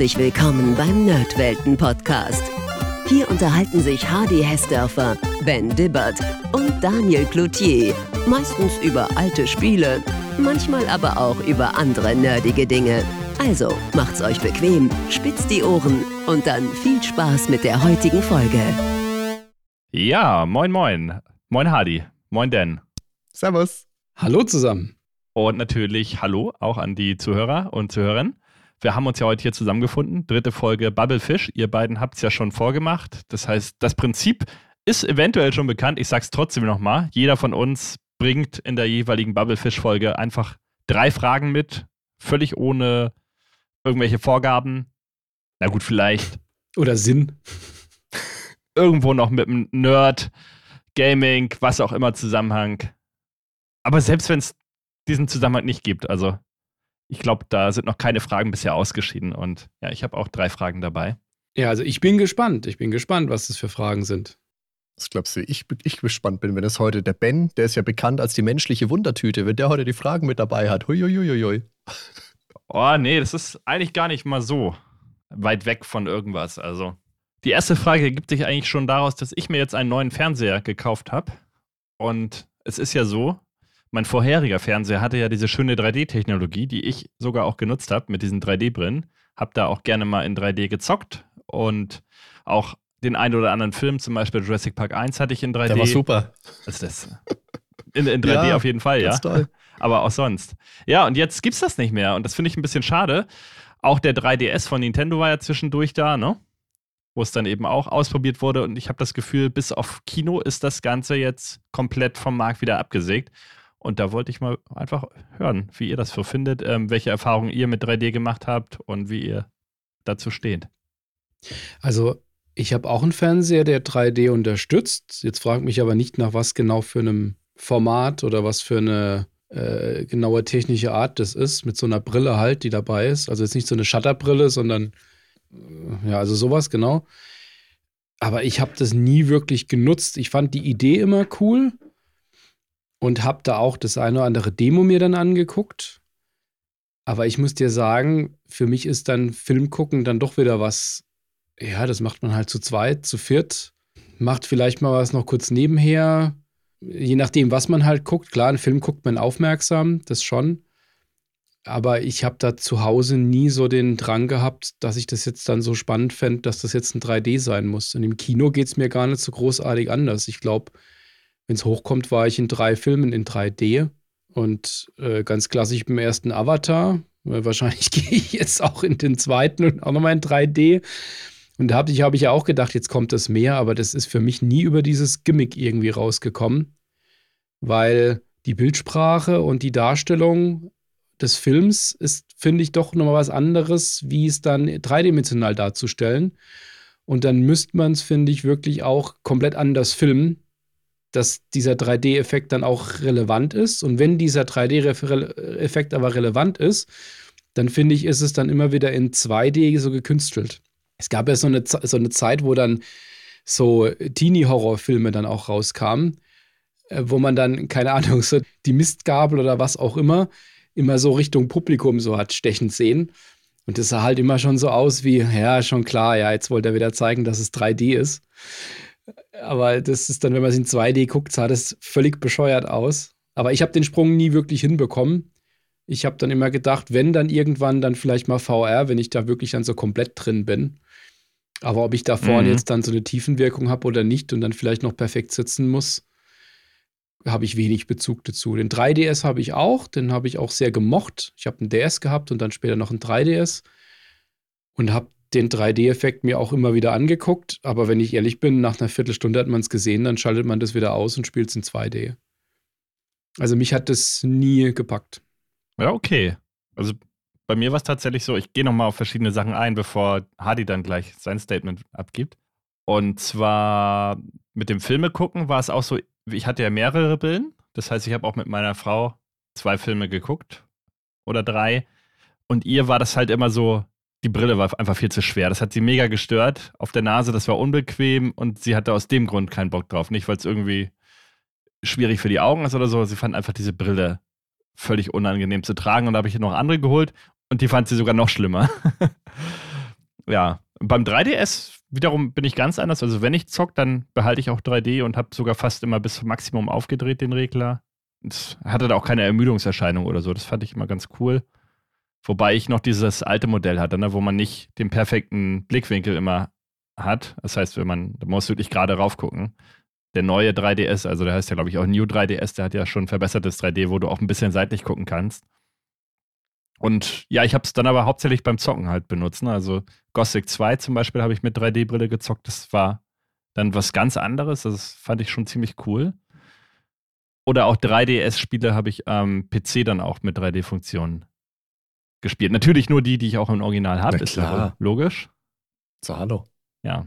Herzlich willkommen beim Nerdwelten Podcast. Hier unterhalten sich Hardy Hessdörfer, Ben Dibbert und Daniel Cloutier. Meistens über alte Spiele, manchmal aber auch über andere nerdige Dinge. Also macht's euch bequem, spitzt die Ohren und dann viel Spaß mit der heutigen Folge. Ja, moin moin. Moin Hardy. Moin Dan. Servus. Hallo zusammen. Und natürlich Hallo auch an die Zuhörer und Zuhörerinnen. Wir haben uns ja heute hier zusammengefunden. Dritte Folge Bubblefish. Ihr beiden habt es ja schon vorgemacht. Das heißt, das Prinzip ist eventuell schon bekannt. Ich sag's trotzdem nochmal. Jeder von uns bringt in der jeweiligen Bubblefish-Folge einfach drei Fragen mit, völlig ohne irgendwelche Vorgaben. Na gut, vielleicht. Oder Sinn. Irgendwo noch mit einem Nerd, Gaming, was auch immer Zusammenhang. Aber selbst wenn es diesen Zusammenhang nicht gibt, also ich glaube, da sind noch keine Fragen bisher ausgeschieden. Und ja, ich habe auch drei Fragen dabei. Ja, also ich bin gespannt. Ich bin gespannt, was das für Fragen sind. Was glaubst du, ich, ich gespannt bin, wenn es heute der Ben, der ist ja bekannt als die menschliche Wundertüte, wenn der heute die Fragen mit dabei hat. Huiuiuiui. Oh, nee, das ist eigentlich gar nicht mal so weit weg von irgendwas. Also, die erste Frage ergibt sich eigentlich schon daraus, dass ich mir jetzt einen neuen Fernseher gekauft habe. Und es ist ja so, mein vorheriger Fernseher hatte ja diese schöne 3D-Technologie, die ich sogar auch genutzt habe mit diesen 3D-Brillen. Hab da auch gerne mal in 3D gezockt und auch den einen oder anderen Film, zum Beispiel Jurassic Park 1 hatte ich in 3D. Der war super. Also das in, in 3D ja, auf jeden Fall, ja. Toll. Aber auch sonst. Ja, und jetzt gibt's das nicht mehr und das finde ich ein bisschen schade. Auch der 3DS von Nintendo war ja zwischendurch da, ne? Wo es dann eben auch ausprobiert wurde und ich habe das Gefühl, bis auf Kino ist das Ganze jetzt komplett vom Markt wieder abgesägt. Und da wollte ich mal einfach hören, wie ihr das so findet, ähm, welche Erfahrungen ihr mit 3D gemacht habt und wie ihr dazu steht. Also, ich habe auch einen Fernseher, der 3D unterstützt. Jetzt fragt mich aber nicht nach was genau für einem Format oder was für eine äh, genaue technische Art das ist, mit so einer Brille halt, die dabei ist. Also jetzt nicht so eine Shutterbrille, sondern äh, ja, also sowas, genau. Aber ich habe das nie wirklich genutzt. Ich fand die Idee immer cool und habe da auch das eine oder andere Demo mir dann angeguckt. Aber ich muss dir sagen, für mich ist dann Film gucken dann doch wieder was, ja, das macht man halt zu zweit, zu viert, macht vielleicht mal was noch kurz nebenher, je nachdem, was man halt guckt. Klar, einen Film guckt man aufmerksam, das schon. Aber ich habe da zu Hause nie so den Drang gehabt, dass ich das jetzt dann so spannend fände, dass das jetzt ein 3D sein muss. Und im Kino geht es mir gar nicht so großartig anders. Ich glaube, wenn es hochkommt, war ich in drei Filmen in 3D und äh, ganz klassisch beim ersten Avatar. Wahrscheinlich gehe ich jetzt auch in den zweiten und auch nochmal in 3D. Und da habe ich, hab ich ja auch gedacht, jetzt kommt das mehr, aber das ist für mich nie über dieses Gimmick irgendwie rausgekommen, weil die Bildsprache und die Darstellung des Films ist, finde ich, doch nochmal was anderes, wie es dann dreidimensional darzustellen. Und dann müsste man es, finde ich, wirklich auch komplett anders filmen, dass dieser 3D-Effekt dann auch relevant ist. Und wenn dieser 3D-Effekt aber relevant ist, dann finde ich, ist es dann immer wieder in 2D so gekünstelt. Es gab ja so eine, so eine Zeit, wo dann so Teenie-Horrorfilme dann auch rauskamen, äh, wo man dann, keine Ahnung, so die Mistgabel oder was auch immer, immer so Richtung Publikum so hat stechen sehen. Und das sah halt immer schon so aus wie, ja, schon klar, ja, jetzt wollte er wieder zeigen, dass es 3D ist. Aber das ist dann, wenn man es in 2D guckt, sah das völlig bescheuert aus. Aber ich habe den Sprung nie wirklich hinbekommen. Ich habe dann immer gedacht, wenn dann irgendwann, dann vielleicht mal VR, wenn ich da wirklich dann so komplett drin bin. Aber ob ich da vorne mhm. jetzt dann so eine Tiefenwirkung habe oder nicht und dann vielleicht noch perfekt sitzen muss, habe ich wenig Bezug dazu. Den 3DS habe ich auch, den habe ich auch sehr gemocht. Ich habe einen DS gehabt und dann später noch einen 3DS und habe den 3D-Effekt mir auch immer wieder angeguckt, aber wenn ich ehrlich bin, nach einer Viertelstunde hat man es gesehen, dann schaltet man das wieder aus und spielt es in 2D. Also mich hat das nie gepackt. Ja, okay. Also bei mir war es tatsächlich so, ich gehe nochmal auf verschiedene Sachen ein, bevor Hardy dann gleich sein Statement abgibt. Und zwar mit dem Filme gucken war es auch so, ich hatte ja mehrere Billen. Das heißt, ich habe auch mit meiner Frau zwei Filme geguckt oder drei. Und ihr war das halt immer so, die Brille war einfach viel zu schwer. Das hat sie mega gestört auf der Nase, das war unbequem und sie hatte aus dem Grund keinen Bock drauf. Nicht, weil es irgendwie schwierig für die Augen ist oder so. Sie fand einfach diese Brille völlig unangenehm zu tragen und da habe ich noch andere geholt und die fand sie sogar noch schlimmer. ja, beim 3DS wiederum bin ich ganz anders. Also wenn ich zock, dann behalte ich auch 3D und habe sogar fast immer bis zum Maximum aufgedreht den Regler. Es hatte da auch keine Ermüdungserscheinung oder so. Das fand ich immer ganz cool. Wobei ich noch dieses alte Modell hatte, ne, wo man nicht den perfekten Blickwinkel immer hat. Das heißt, wenn man, da muss wirklich gerade raufgucken. Der neue 3DS, also der heißt ja, glaube ich, auch New 3DS, der hat ja schon verbessertes 3D, wo du auch ein bisschen seitlich gucken kannst. Und ja, ich habe es dann aber hauptsächlich beim Zocken halt benutzt. Ne? Also Gothic 2 zum Beispiel habe ich mit 3D-Brille gezockt. Das war dann was ganz anderes. Das fand ich schon ziemlich cool. Oder auch 3DS-Spiele habe ich am PC dann auch mit 3D-Funktionen gespielt. Natürlich nur die, die ich auch im Original habe, ist ja logisch. So, hallo. Ja.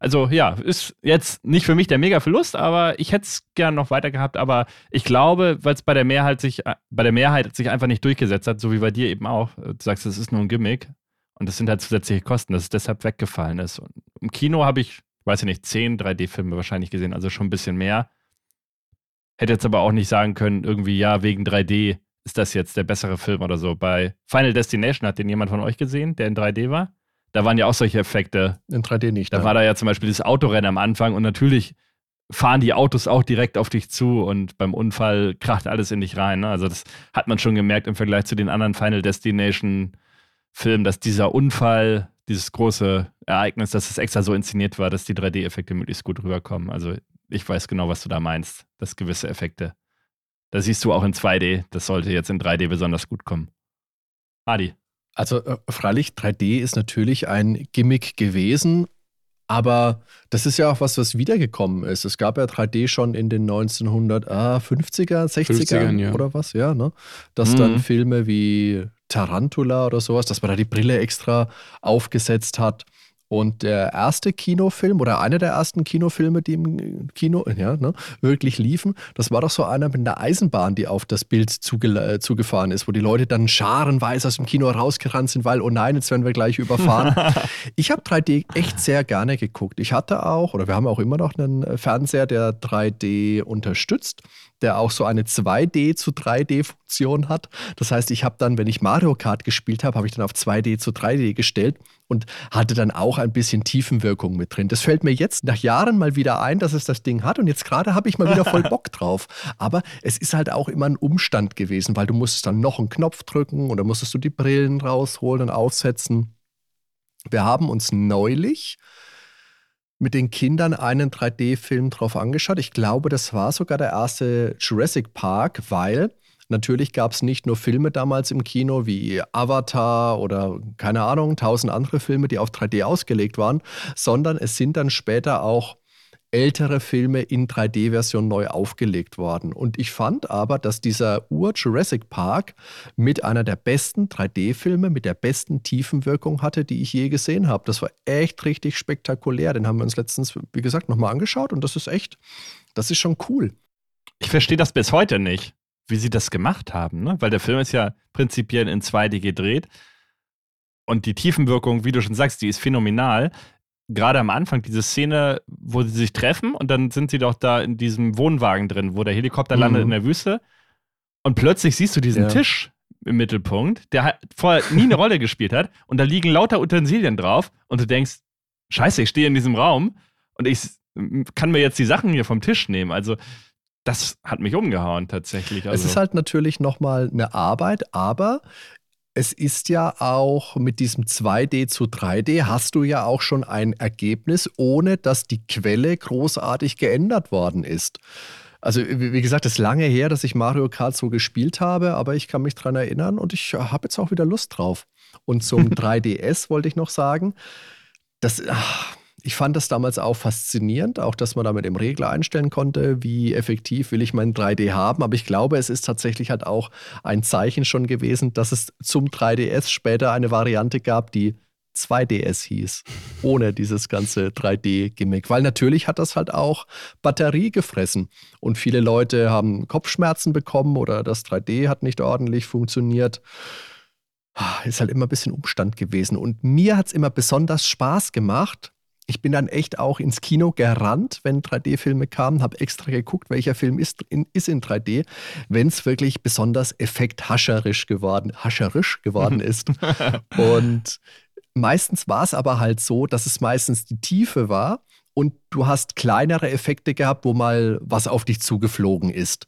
Also ja, ist jetzt nicht für mich der mega Verlust, aber ich hätte es gern noch weiter gehabt. Aber ich glaube, weil es bei der Mehrheit sich äh, bei der Mehrheit sich einfach nicht durchgesetzt hat, so wie bei dir eben auch. Du sagst, es ist nur ein Gimmick und das sind halt zusätzliche Kosten, dass es deshalb weggefallen ist. Und Im Kino habe ich, weiß ich nicht, zehn 3D-Filme wahrscheinlich gesehen, also schon ein bisschen mehr. Hätte jetzt aber auch nicht sagen können, irgendwie, ja, wegen 3D ist das jetzt der bessere Film oder so. Bei Final Destination hat den jemand von euch gesehen, der in 3D war? Da waren ja auch solche Effekte. In 3D nicht. Da ja. war da ja zum Beispiel das Autorennen am Anfang und natürlich fahren die Autos auch direkt auf dich zu und beim Unfall kracht alles in dich rein. Ne? Also das hat man schon gemerkt im Vergleich zu den anderen Final Destination Filmen, dass dieser Unfall, dieses große Ereignis, dass es extra so inszeniert war, dass die 3D-Effekte möglichst gut rüberkommen. Also ich weiß genau, was du da meinst, dass gewisse Effekte. Da siehst du auch in 2D, das sollte jetzt in 3D besonders gut kommen. Adi. Also äh, freilich, 3D ist natürlich ein Gimmick gewesen, aber das ist ja auch was, was wiedergekommen ist. Es gab ja 3D schon in den 1950er, 60er ja. oder was, ja, ne? Dass mhm. dann Filme wie Tarantula oder sowas, dass man da die Brille extra aufgesetzt hat. Und der erste Kinofilm oder einer der ersten Kinofilme, die im Kino ja, ne, wirklich liefen, das war doch so einer mit einer Eisenbahn, die auf das Bild zuge äh, zugefahren ist, wo die Leute dann scharenweise aus dem Kino rausgerannt sind, weil, oh nein, jetzt werden wir gleich überfahren. ich habe 3D echt sehr gerne geguckt. Ich hatte auch, oder wir haben auch immer noch einen Fernseher, der 3D unterstützt der auch so eine 2D zu 3D-Funktion hat. Das heißt, ich habe dann, wenn ich Mario Kart gespielt habe, habe ich dann auf 2D zu 3D gestellt und hatte dann auch ein bisschen Tiefenwirkung mit drin. Das fällt mir jetzt nach Jahren mal wieder ein, dass es das Ding hat und jetzt gerade habe ich mal wieder voll Bock drauf. Aber es ist halt auch immer ein Umstand gewesen, weil du musstest dann noch einen Knopf drücken oder musstest du die Brillen rausholen und aufsetzen. Wir haben uns neulich mit den Kindern einen 3D-Film drauf angeschaut. Ich glaube, das war sogar der erste Jurassic Park, weil natürlich gab es nicht nur Filme damals im Kino wie Avatar oder keine Ahnung, tausend andere Filme, die auf 3D ausgelegt waren, sondern es sind dann später auch ältere Filme in 3D-Version neu aufgelegt worden. Und ich fand aber, dass dieser Ur-Jurassic Park mit einer der besten 3D-Filme, mit der besten Tiefenwirkung hatte, die ich je gesehen habe. Das war echt richtig spektakulär. Den haben wir uns letztens, wie gesagt, nochmal angeschaut und das ist echt, das ist schon cool. Ich verstehe das bis heute nicht, wie sie das gemacht haben, ne? weil der Film ist ja prinzipiell in 2D gedreht. Und die Tiefenwirkung, wie du schon sagst, die ist phänomenal gerade am Anfang diese Szene, wo sie sich treffen und dann sind sie doch da in diesem Wohnwagen drin, wo der Helikopter mhm. landet in der Wüste. Und plötzlich siehst du diesen ja. Tisch im Mittelpunkt, der vorher nie eine Rolle gespielt hat. Und da liegen lauter Utensilien drauf. Und du denkst, scheiße, ich stehe in diesem Raum und ich kann mir jetzt die Sachen hier vom Tisch nehmen. Also das hat mich umgehauen tatsächlich. Also. Es ist halt natürlich nochmal eine Arbeit, aber es ist ja auch mit diesem 2D zu 3D hast du ja auch schon ein Ergebnis, ohne dass die Quelle großartig geändert worden ist. Also wie gesagt, es ist lange her, dass ich Mario Kart so gespielt habe, aber ich kann mich daran erinnern und ich habe jetzt auch wieder Lust drauf. Und zum 3DS wollte ich noch sagen, das, ach, ich fand das damals auch faszinierend, auch dass man da mit dem Regler einstellen konnte, wie effektiv will ich mein 3D haben. Aber ich glaube, es ist tatsächlich halt auch ein Zeichen schon gewesen, dass es zum 3DS später eine Variante gab, die 2DS hieß, ohne dieses ganze 3D-Gimmick. Weil natürlich hat das halt auch Batterie gefressen. Und viele Leute haben Kopfschmerzen bekommen oder das 3D hat nicht ordentlich funktioniert. Ah, ist halt immer ein bisschen Umstand gewesen. Und mir hat es immer besonders Spaß gemacht, ich bin dann echt auch ins Kino gerannt, wenn 3D-Filme kamen, habe extra geguckt, welcher Film ist in, ist in 3D, wenn es wirklich besonders effekthascherisch geworden, hascherisch geworden ist. Und meistens war es aber halt so, dass es meistens die Tiefe war und du hast kleinere Effekte gehabt, wo mal was auf dich zugeflogen ist.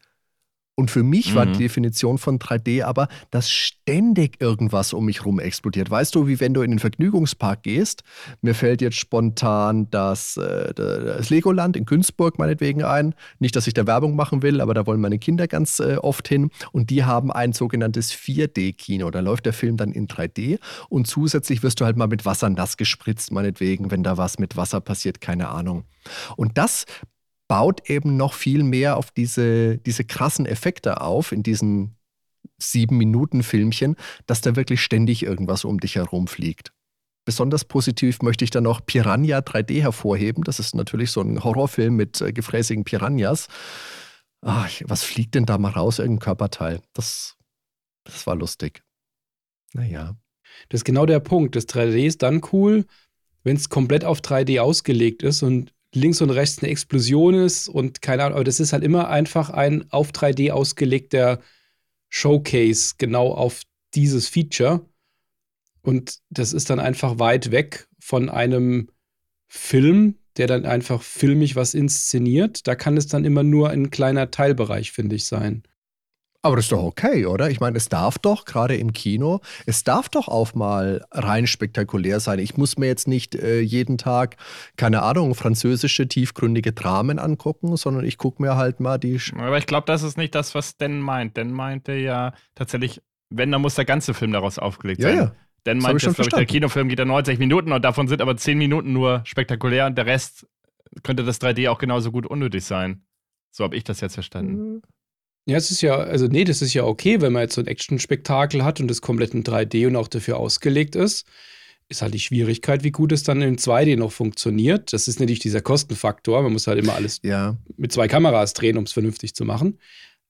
Und für mich mhm. war die Definition von 3D aber, dass ständig irgendwas um mich rum explodiert. Weißt du, wie wenn du in den Vergnügungspark gehst? Mir fällt jetzt spontan das, äh, das Legoland in Günzburg meinetwegen ein. Nicht, dass ich da Werbung machen will, aber da wollen meine Kinder ganz äh, oft hin. Und die haben ein sogenanntes 4D-Kino. Da läuft der Film dann in 3D und zusätzlich wirst du halt mal mit Wasser nass gespritzt, meinetwegen, wenn da was mit Wasser passiert, keine Ahnung. Und das baut eben noch viel mehr auf diese, diese krassen Effekte auf in diesen sieben Minuten Filmchen, dass da wirklich ständig irgendwas um dich herum fliegt. Besonders positiv möchte ich dann noch Piranha 3D hervorheben. Das ist natürlich so ein Horrorfilm mit äh, gefräßigen Piranhas. Ach, was fliegt denn da mal raus, irgendein Körperteil? Das, das war lustig. Naja. Das ist genau der Punkt. Das 3D ist dann cool, wenn es komplett auf 3D ausgelegt ist und links und rechts eine Explosion ist und keine Ahnung, aber das ist halt immer einfach ein auf 3D ausgelegter Showcase genau auf dieses Feature. Und das ist dann einfach weit weg von einem Film, der dann einfach filmig was inszeniert. Da kann es dann immer nur ein kleiner Teilbereich, finde ich, sein. Aber das ist doch okay, oder? Ich meine, es darf doch, gerade im Kino, es darf doch auch mal rein spektakulär sein. Ich muss mir jetzt nicht äh, jeden Tag, keine Ahnung, französische tiefgründige Dramen angucken, sondern ich gucke mir halt mal die. Sch Aber ich glaube, das ist nicht das, was Dan meint. Dan meinte ja tatsächlich, wenn, dann muss der ganze Film daraus aufgelegt sein. Ja, ja. Dan meint jetzt, glaube ich, der Kinofilm geht ja 90 Minuten und davon sind aber 10 Minuten nur spektakulär und der Rest könnte das 3D auch genauso gut unnötig sein. So habe ich das jetzt verstanden. Mhm. Ja, es ist ja, also nee, das ist ja okay, wenn man jetzt so ein Action-Spektakel hat und das komplett in 3D und auch dafür ausgelegt ist. Ist halt die Schwierigkeit, wie gut es dann in 2D noch funktioniert. Das ist natürlich dieser Kostenfaktor. Man muss halt immer alles ja. mit zwei Kameras drehen, um es vernünftig zu machen.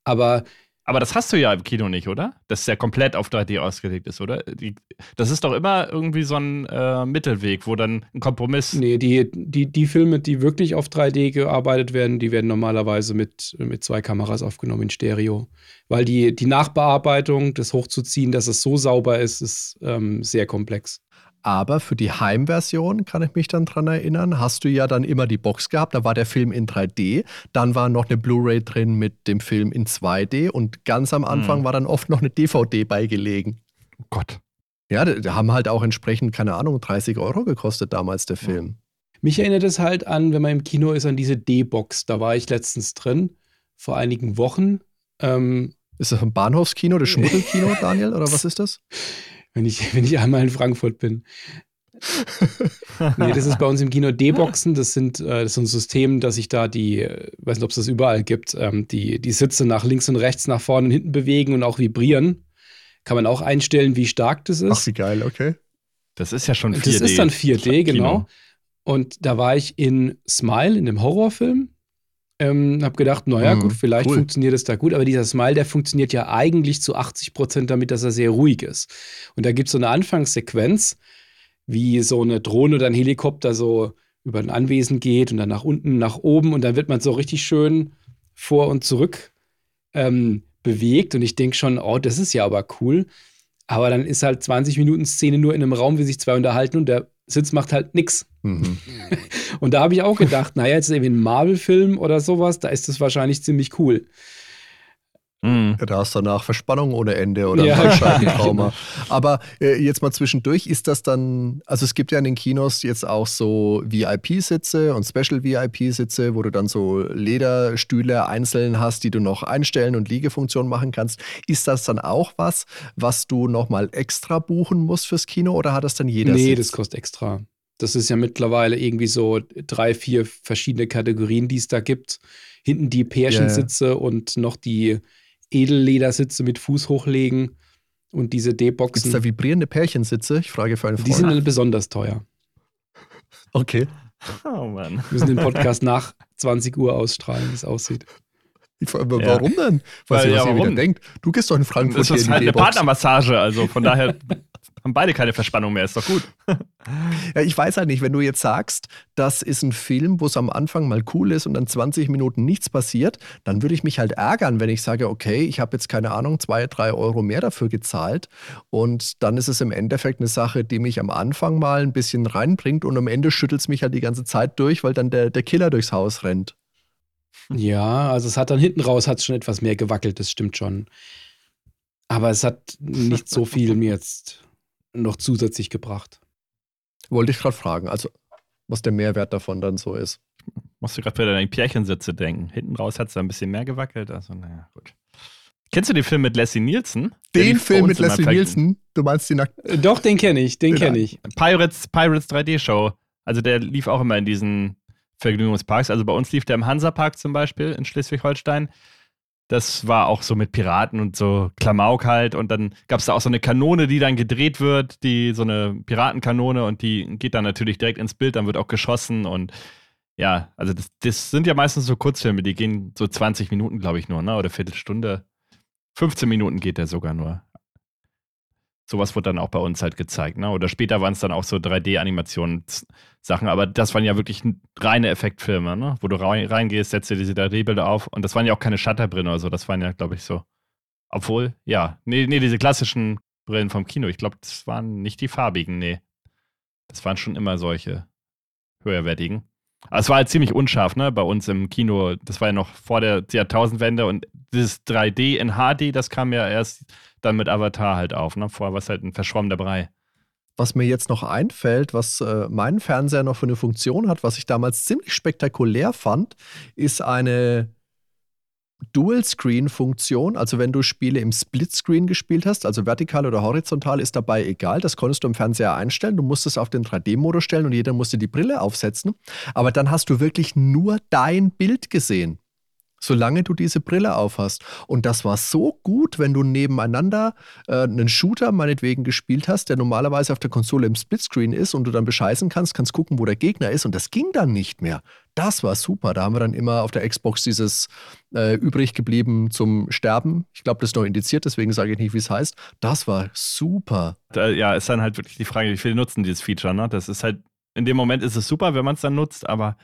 Aber aber das hast du ja im Kino nicht, oder? Dass ja komplett auf 3D ausgelegt ist, oder? Die, das ist doch immer irgendwie so ein äh, Mittelweg, wo dann ein Kompromiss. Nee, die, die, die Filme, die wirklich auf 3D gearbeitet werden, die werden normalerweise mit, mit zwei Kameras aufgenommen in Stereo. Weil die, die Nachbearbeitung, das hochzuziehen, dass es so sauber ist, ist ähm, sehr komplex. Aber für die Heimversion, kann ich mich dann dran erinnern, hast du ja dann immer die Box gehabt. Da war der Film in 3D. Dann war noch eine Blu-ray drin mit dem Film in 2D. Und ganz am Anfang mhm. war dann oft noch eine DVD beigelegen. Oh Gott. Ja, die haben halt auch entsprechend, keine Ahnung, 30 Euro gekostet damals der Film. Mich erinnert es halt an, wenn man im Kino ist, an diese D-Box. Da war ich letztens drin, vor einigen Wochen. Ähm, ist das ein Bahnhofskino, das Schmuddelkino, Daniel, oder was ist das? wenn ich, wenn ich einmal in Frankfurt bin. nee, das ist bei uns im Kino D-Boxen. Das sind äh, das ist ein System, dass ich da die, äh, weiß nicht, ob es das überall gibt, ähm, die, die Sitze nach links und rechts, nach vorne und hinten bewegen und auch vibrieren. Kann man auch einstellen, wie stark das ist. Ach, wie geil, okay. Das ist ja schon 4D. Das ist dann 4D, genau. Und da war ich in Smile, in dem Horrorfilm. Ähm, hab gedacht, naja, mhm, gut, vielleicht cool. funktioniert es da gut, aber dieser Smile, der funktioniert ja eigentlich zu 80 Prozent damit, dass er sehr ruhig ist. Und da gibt es so eine Anfangssequenz, wie so eine Drohne oder ein Helikopter so über ein Anwesen geht und dann nach unten, nach oben und dann wird man so richtig schön vor und zurück ähm, bewegt. Und ich denke schon, oh, das ist ja aber cool. Aber dann ist halt 20 Minuten Szene nur in einem Raum, wie sich zwei unterhalten und der Sitz macht halt nichts. Mhm. Und da habe ich auch gedacht, naja, jetzt irgendwie ein Marvel-Film oder sowas, da ist das wahrscheinlich ziemlich cool. Mhm. Da hast du danach Verspannung ohne Ende oder ja. Bandscheibentrauma. Aber äh, jetzt mal zwischendurch, ist das dann, also es gibt ja in den Kinos jetzt auch so VIP-Sitze und Special-VIP-Sitze, wo du dann so Lederstühle einzeln hast, die du noch einstellen und Liegefunktion machen kannst. Ist das dann auch was, was du nochmal extra buchen musst fürs Kino oder hat das dann jeder Nee, Sitz? das kostet extra. Das ist ja mittlerweile irgendwie so drei, vier verschiedene Kategorien, die es da gibt. Hinten die Pärchensitze yeah. und noch die Edelledersitze mit Fuß hochlegen und diese D-Boxen. Gibt es da vibrierende Pärchensitze? Ich frage für einen Freund. Die sind dann besonders teuer. Okay. Oh Mann. Wir müssen den Podcast nach 20 Uhr ausstrahlen, wie es aussieht. Ich, warum ja. denn? Weiß Weil, ich, was ja, ihr wieder denkt. Du gehst doch in Frankfurt. Das ist halt eine Partnermassage, also von daher Haben beide keine Verspannung mehr, ist doch gut. ja, ich weiß halt nicht, wenn du jetzt sagst, das ist ein Film, wo es am Anfang mal cool ist und dann 20 Minuten nichts passiert, dann würde ich mich halt ärgern, wenn ich sage, okay, ich habe jetzt keine Ahnung, zwei, drei Euro mehr dafür gezahlt und dann ist es im Endeffekt eine Sache, die mich am Anfang mal ein bisschen reinbringt und am Ende schüttelt es mich halt die ganze Zeit durch, weil dann der, der Killer durchs Haus rennt. Ja, also es hat dann hinten raus hat schon etwas mehr gewackelt, das stimmt schon. Aber es hat nicht so viel mir jetzt noch zusätzlich gebracht. Wollte ich gerade fragen, also was der Mehrwert davon dann so ist. Musst du gerade wieder an die Pärchensitze denken. Hinten raus hat es da ein bisschen mehr gewackelt. Also, naja, gut. Kennst du den Film mit Leslie Nielsen? Den Film mit Leslie Nielsen? Du meinst die Nackt äh, Doch, den kenne ich, den kenne ich. Pirates, Pirates 3D Show. Also der lief auch immer in diesen Vergnügungsparks. Also bei uns lief der im Hansapark zum Beispiel in Schleswig-Holstein. Das war auch so mit Piraten und so Klamauk halt. Und dann gab es da auch so eine Kanone, die dann gedreht wird, die so eine Piratenkanone und die geht dann natürlich direkt ins Bild, dann wird auch geschossen und ja, also das, das sind ja meistens so Kurzfilme, die gehen so 20 Minuten, glaube ich, nur, ne? Oder Viertelstunde. 15 Minuten geht der sogar nur sowas wurde dann auch bei uns halt gezeigt. Ne? Oder später waren es dann auch so 3D-Animationssachen, aber das waren ja wirklich reine Effektfilme, ne? wo du reingehst, setzt dir diese 3D-Bilder auf und das waren ja auch keine Shutterbrillen oder so, das waren ja, glaube ich, so. Obwohl, ja, nee, nee, diese klassischen Brillen vom Kino, ich glaube, das waren nicht die farbigen, nee. Das waren schon immer solche höherwertigen. Aber es war halt ziemlich unscharf, ne, bei uns im Kino. Das war ja noch vor der Jahrtausendwende und dieses 3D in HD, das kam ja erst dann mit Avatar halt auf. Ne? Vorher war es halt ein verschwommener Brei. Was mir jetzt noch einfällt, was äh, mein Fernseher noch für eine Funktion hat, was ich damals ziemlich spektakulär fand, ist eine Dual-Screen-Funktion. Also wenn du Spiele im Split-Screen gespielt hast, also vertikal oder horizontal, ist dabei egal. Das konntest du im Fernseher einstellen. Du musstest auf den 3D-Modus stellen und jeder musste die Brille aufsetzen. Aber dann hast du wirklich nur dein Bild gesehen solange du diese Brille aufhast. Und das war so gut, wenn du nebeneinander äh, einen Shooter meinetwegen gespielt hast, der normalerweise auf der Konsole im Splitscreen ist und du dann bescheißen kannst, kannst gucken, wo der Gegner ist. Und das ging dann nicht mehr. Das war super. Da haben wir dann immer auf der Xbox dieses äh, übrig geblieben zum Sterben. Ich glaube, das ist noch indiziert, deswegen sage ich nicht, wie es heißt. Das war super. Ja, ist dann halt wirklich die Frage, wie viele nutzen dieses Feature. Ne? Das ist halt, in dem Moment ist es super, wenn man es dann nutzt, aber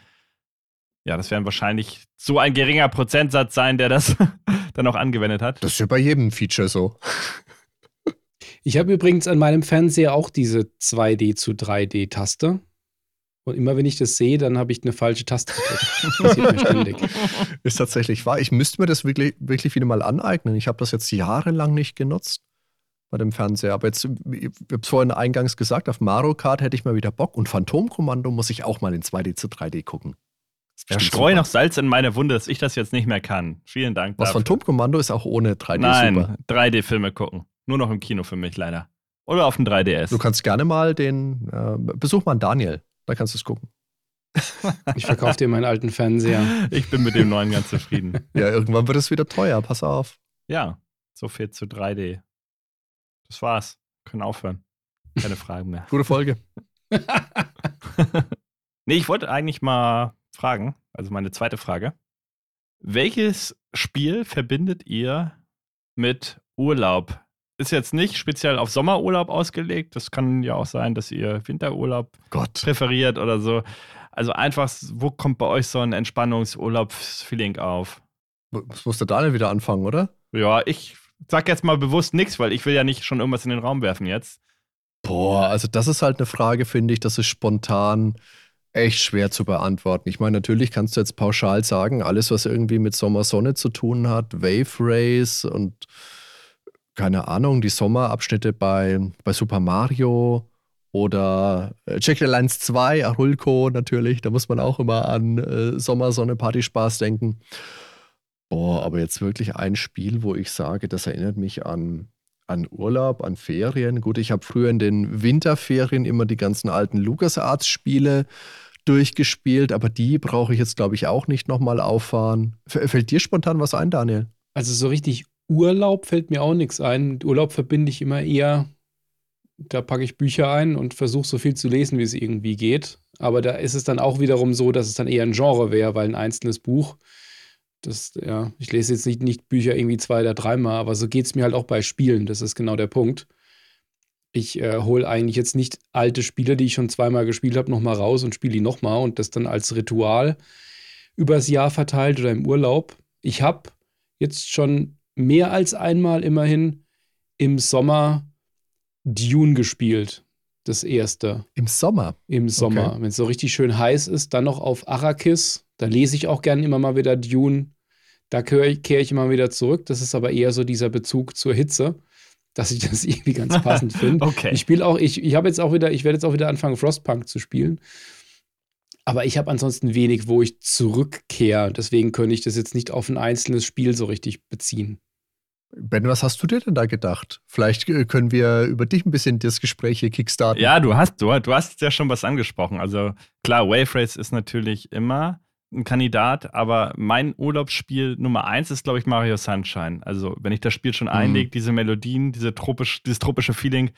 ja, das werden wahrscheinlich so ein geringer Prozentsatz sein, der das dann auch angewendet hat. Das ist ja bei jedem Feature so. Ich habe übrigens an meinem Fernseher auch diese 2D zu 3D-Taste. Und immer wenn ich das sehe, dann habe ich eine falsche Taste gedrückt. Passiert mir ständig. Ist tatsächlich wahr. Ich müsste mir das wirklich, wirklich wieder mal aneignen. Ich habe das jetzt jahrelang nicht genutzt bei dem Fernseher. Aber jetzt, ich habe es vorhin eingangs gesagt, auf Mario Kart hätte ich mal wieder Bock. Und Phantomkommando muss ich auch mal in 2D zu 3D gucken. Ja, streu noch Salz in meine Wunde, dass ich das jetzt nicht mehr kann. Vielen Dank. Was von Turmkommando ist auch ohne 3D Nein, super. 3D-Filme gucken. Nur noch im Kino für mich leider. Oder auf dem 3DS. Du kannst gerne mal den, äh, besuch mal Daniel, da kannst du es gucken. Ich verkaufe dir meinen alten Fernseher. Ich bin mit dem neuen ganz zufrieden. ja, irgendwann wird es wieder teuer, pass auf. Ja, so viel zu 3D. Das war's. Können aufhören. Keine Fragen mehr. Gute Folge. nee, ich wollte eigentlich mal fragen, also meine zweite Frage. Welches Spiel verbindet ihr mit Urlaub? Ist jetzt nicht speziell auf Sommerurlaub ausgelegt. Das kann ja auch sein, dass ihr Winterurlaub Gott. präferiert oder so. Also einfach, wo kommt bei euch so ein Entspannungsurlaubsfeeling auf? Das muss der Daniel wieder anfangen, oder? Ja, ich sag jetzt mal bewusst nichts, weil ich will ja nicht schon irgendwas in den Raum werfen jetzt. Boah, also das ist halt eine Frage, finde ich, das ist spontan echt schwer zu beantworten. Ich meine, natürlich kannst du jetzt pauschal sagen, alles, was irgendwie mit Sommersonne zu tun hat, Wave Race und keine Ahnung, die Sommerabschnitte bei, bei Super Mario oder äh, Jack Lines 2, Arulco natürlich, da muss man auch immer an äh, Sommersonne, Partyspaß denken. Boah, aber jetzt wirklich ein Spiel, wo ich sage, das erinnert mich an, an Urlaub, an Ferien. Gut, ich habe früher in den Winterferien immer die ganzen alten LucasArts-Spiele durchgespielt, aber die brauche ich jetzt, glaube ich, auch nicht nochmal auffahren. Fällt dir spontan was ein, Daniel? Also so richtig Urlaub fällt mir auch nichts ein. Urlaub verbinde ich immer eher, da packe ich Bücher ein und versuche so viel zu lesen, wie es irgendwie geht. Aber da ist es dann auch wiederum so, dass es dann eher ein Genre wäre, weil ein einzelnes Buch, das, ja, ich lese jetzt nicht, nicht Bücher irgendwie zwei oder dreimal, aber so geht es mir halt auch bei Spielen. Das ist genau der Punkt Ich äh, hole eigentlich jetzt nicht alte Spiele, die ich schon zweimal gespielt habe, nochmal raus und spiele die nochmal und das dann als Ritual übers Jahr verteilt oder im Urlaub. Ich habe jetzt schon mehr als einmal immerhin im Sommer Dune gespielt. Das erste. Im Sommer? Im Sommer. Okay. Wenn es so richtig schön heiß ist, dann noch auf Arrakis. Da lese ich auch gerne immer mal wieder Dune. Da kehre ich, kehr ich immer wieder zurück. Das ist aber eher so dieser Bezug zur Hitze, dass ich das irgendwie ganz passend finde. okay. Ich spiele auch, ich, ich habe jetzt auch wieder, ich werde jetzt auch wieder anfangen, Frostpunk zu spielen. Aber ich habe ansonsten wenig, wo ich zurückkehre. Deswegen könnte ich das jetzt nicht auf ein einzelnes Spiel so richtig beziehen. Ben, was hast du dir denn da gedacht? Vielleicht äh, können wir über dich ein bisschen das Gespräch hier kickstarten. Ja, du hast, du, du hast ja schon was angesprochen. Also klar, Wave Race ist natürlich immer ein Kandidat, aber mein Urlaubsspiel Nummer eins ist, glaube ich, Mario Sunshine. Also, wenn ich das Spiel schon mhm. einlege, diese Melodien, diese tropisch, dieses tropische Feeling,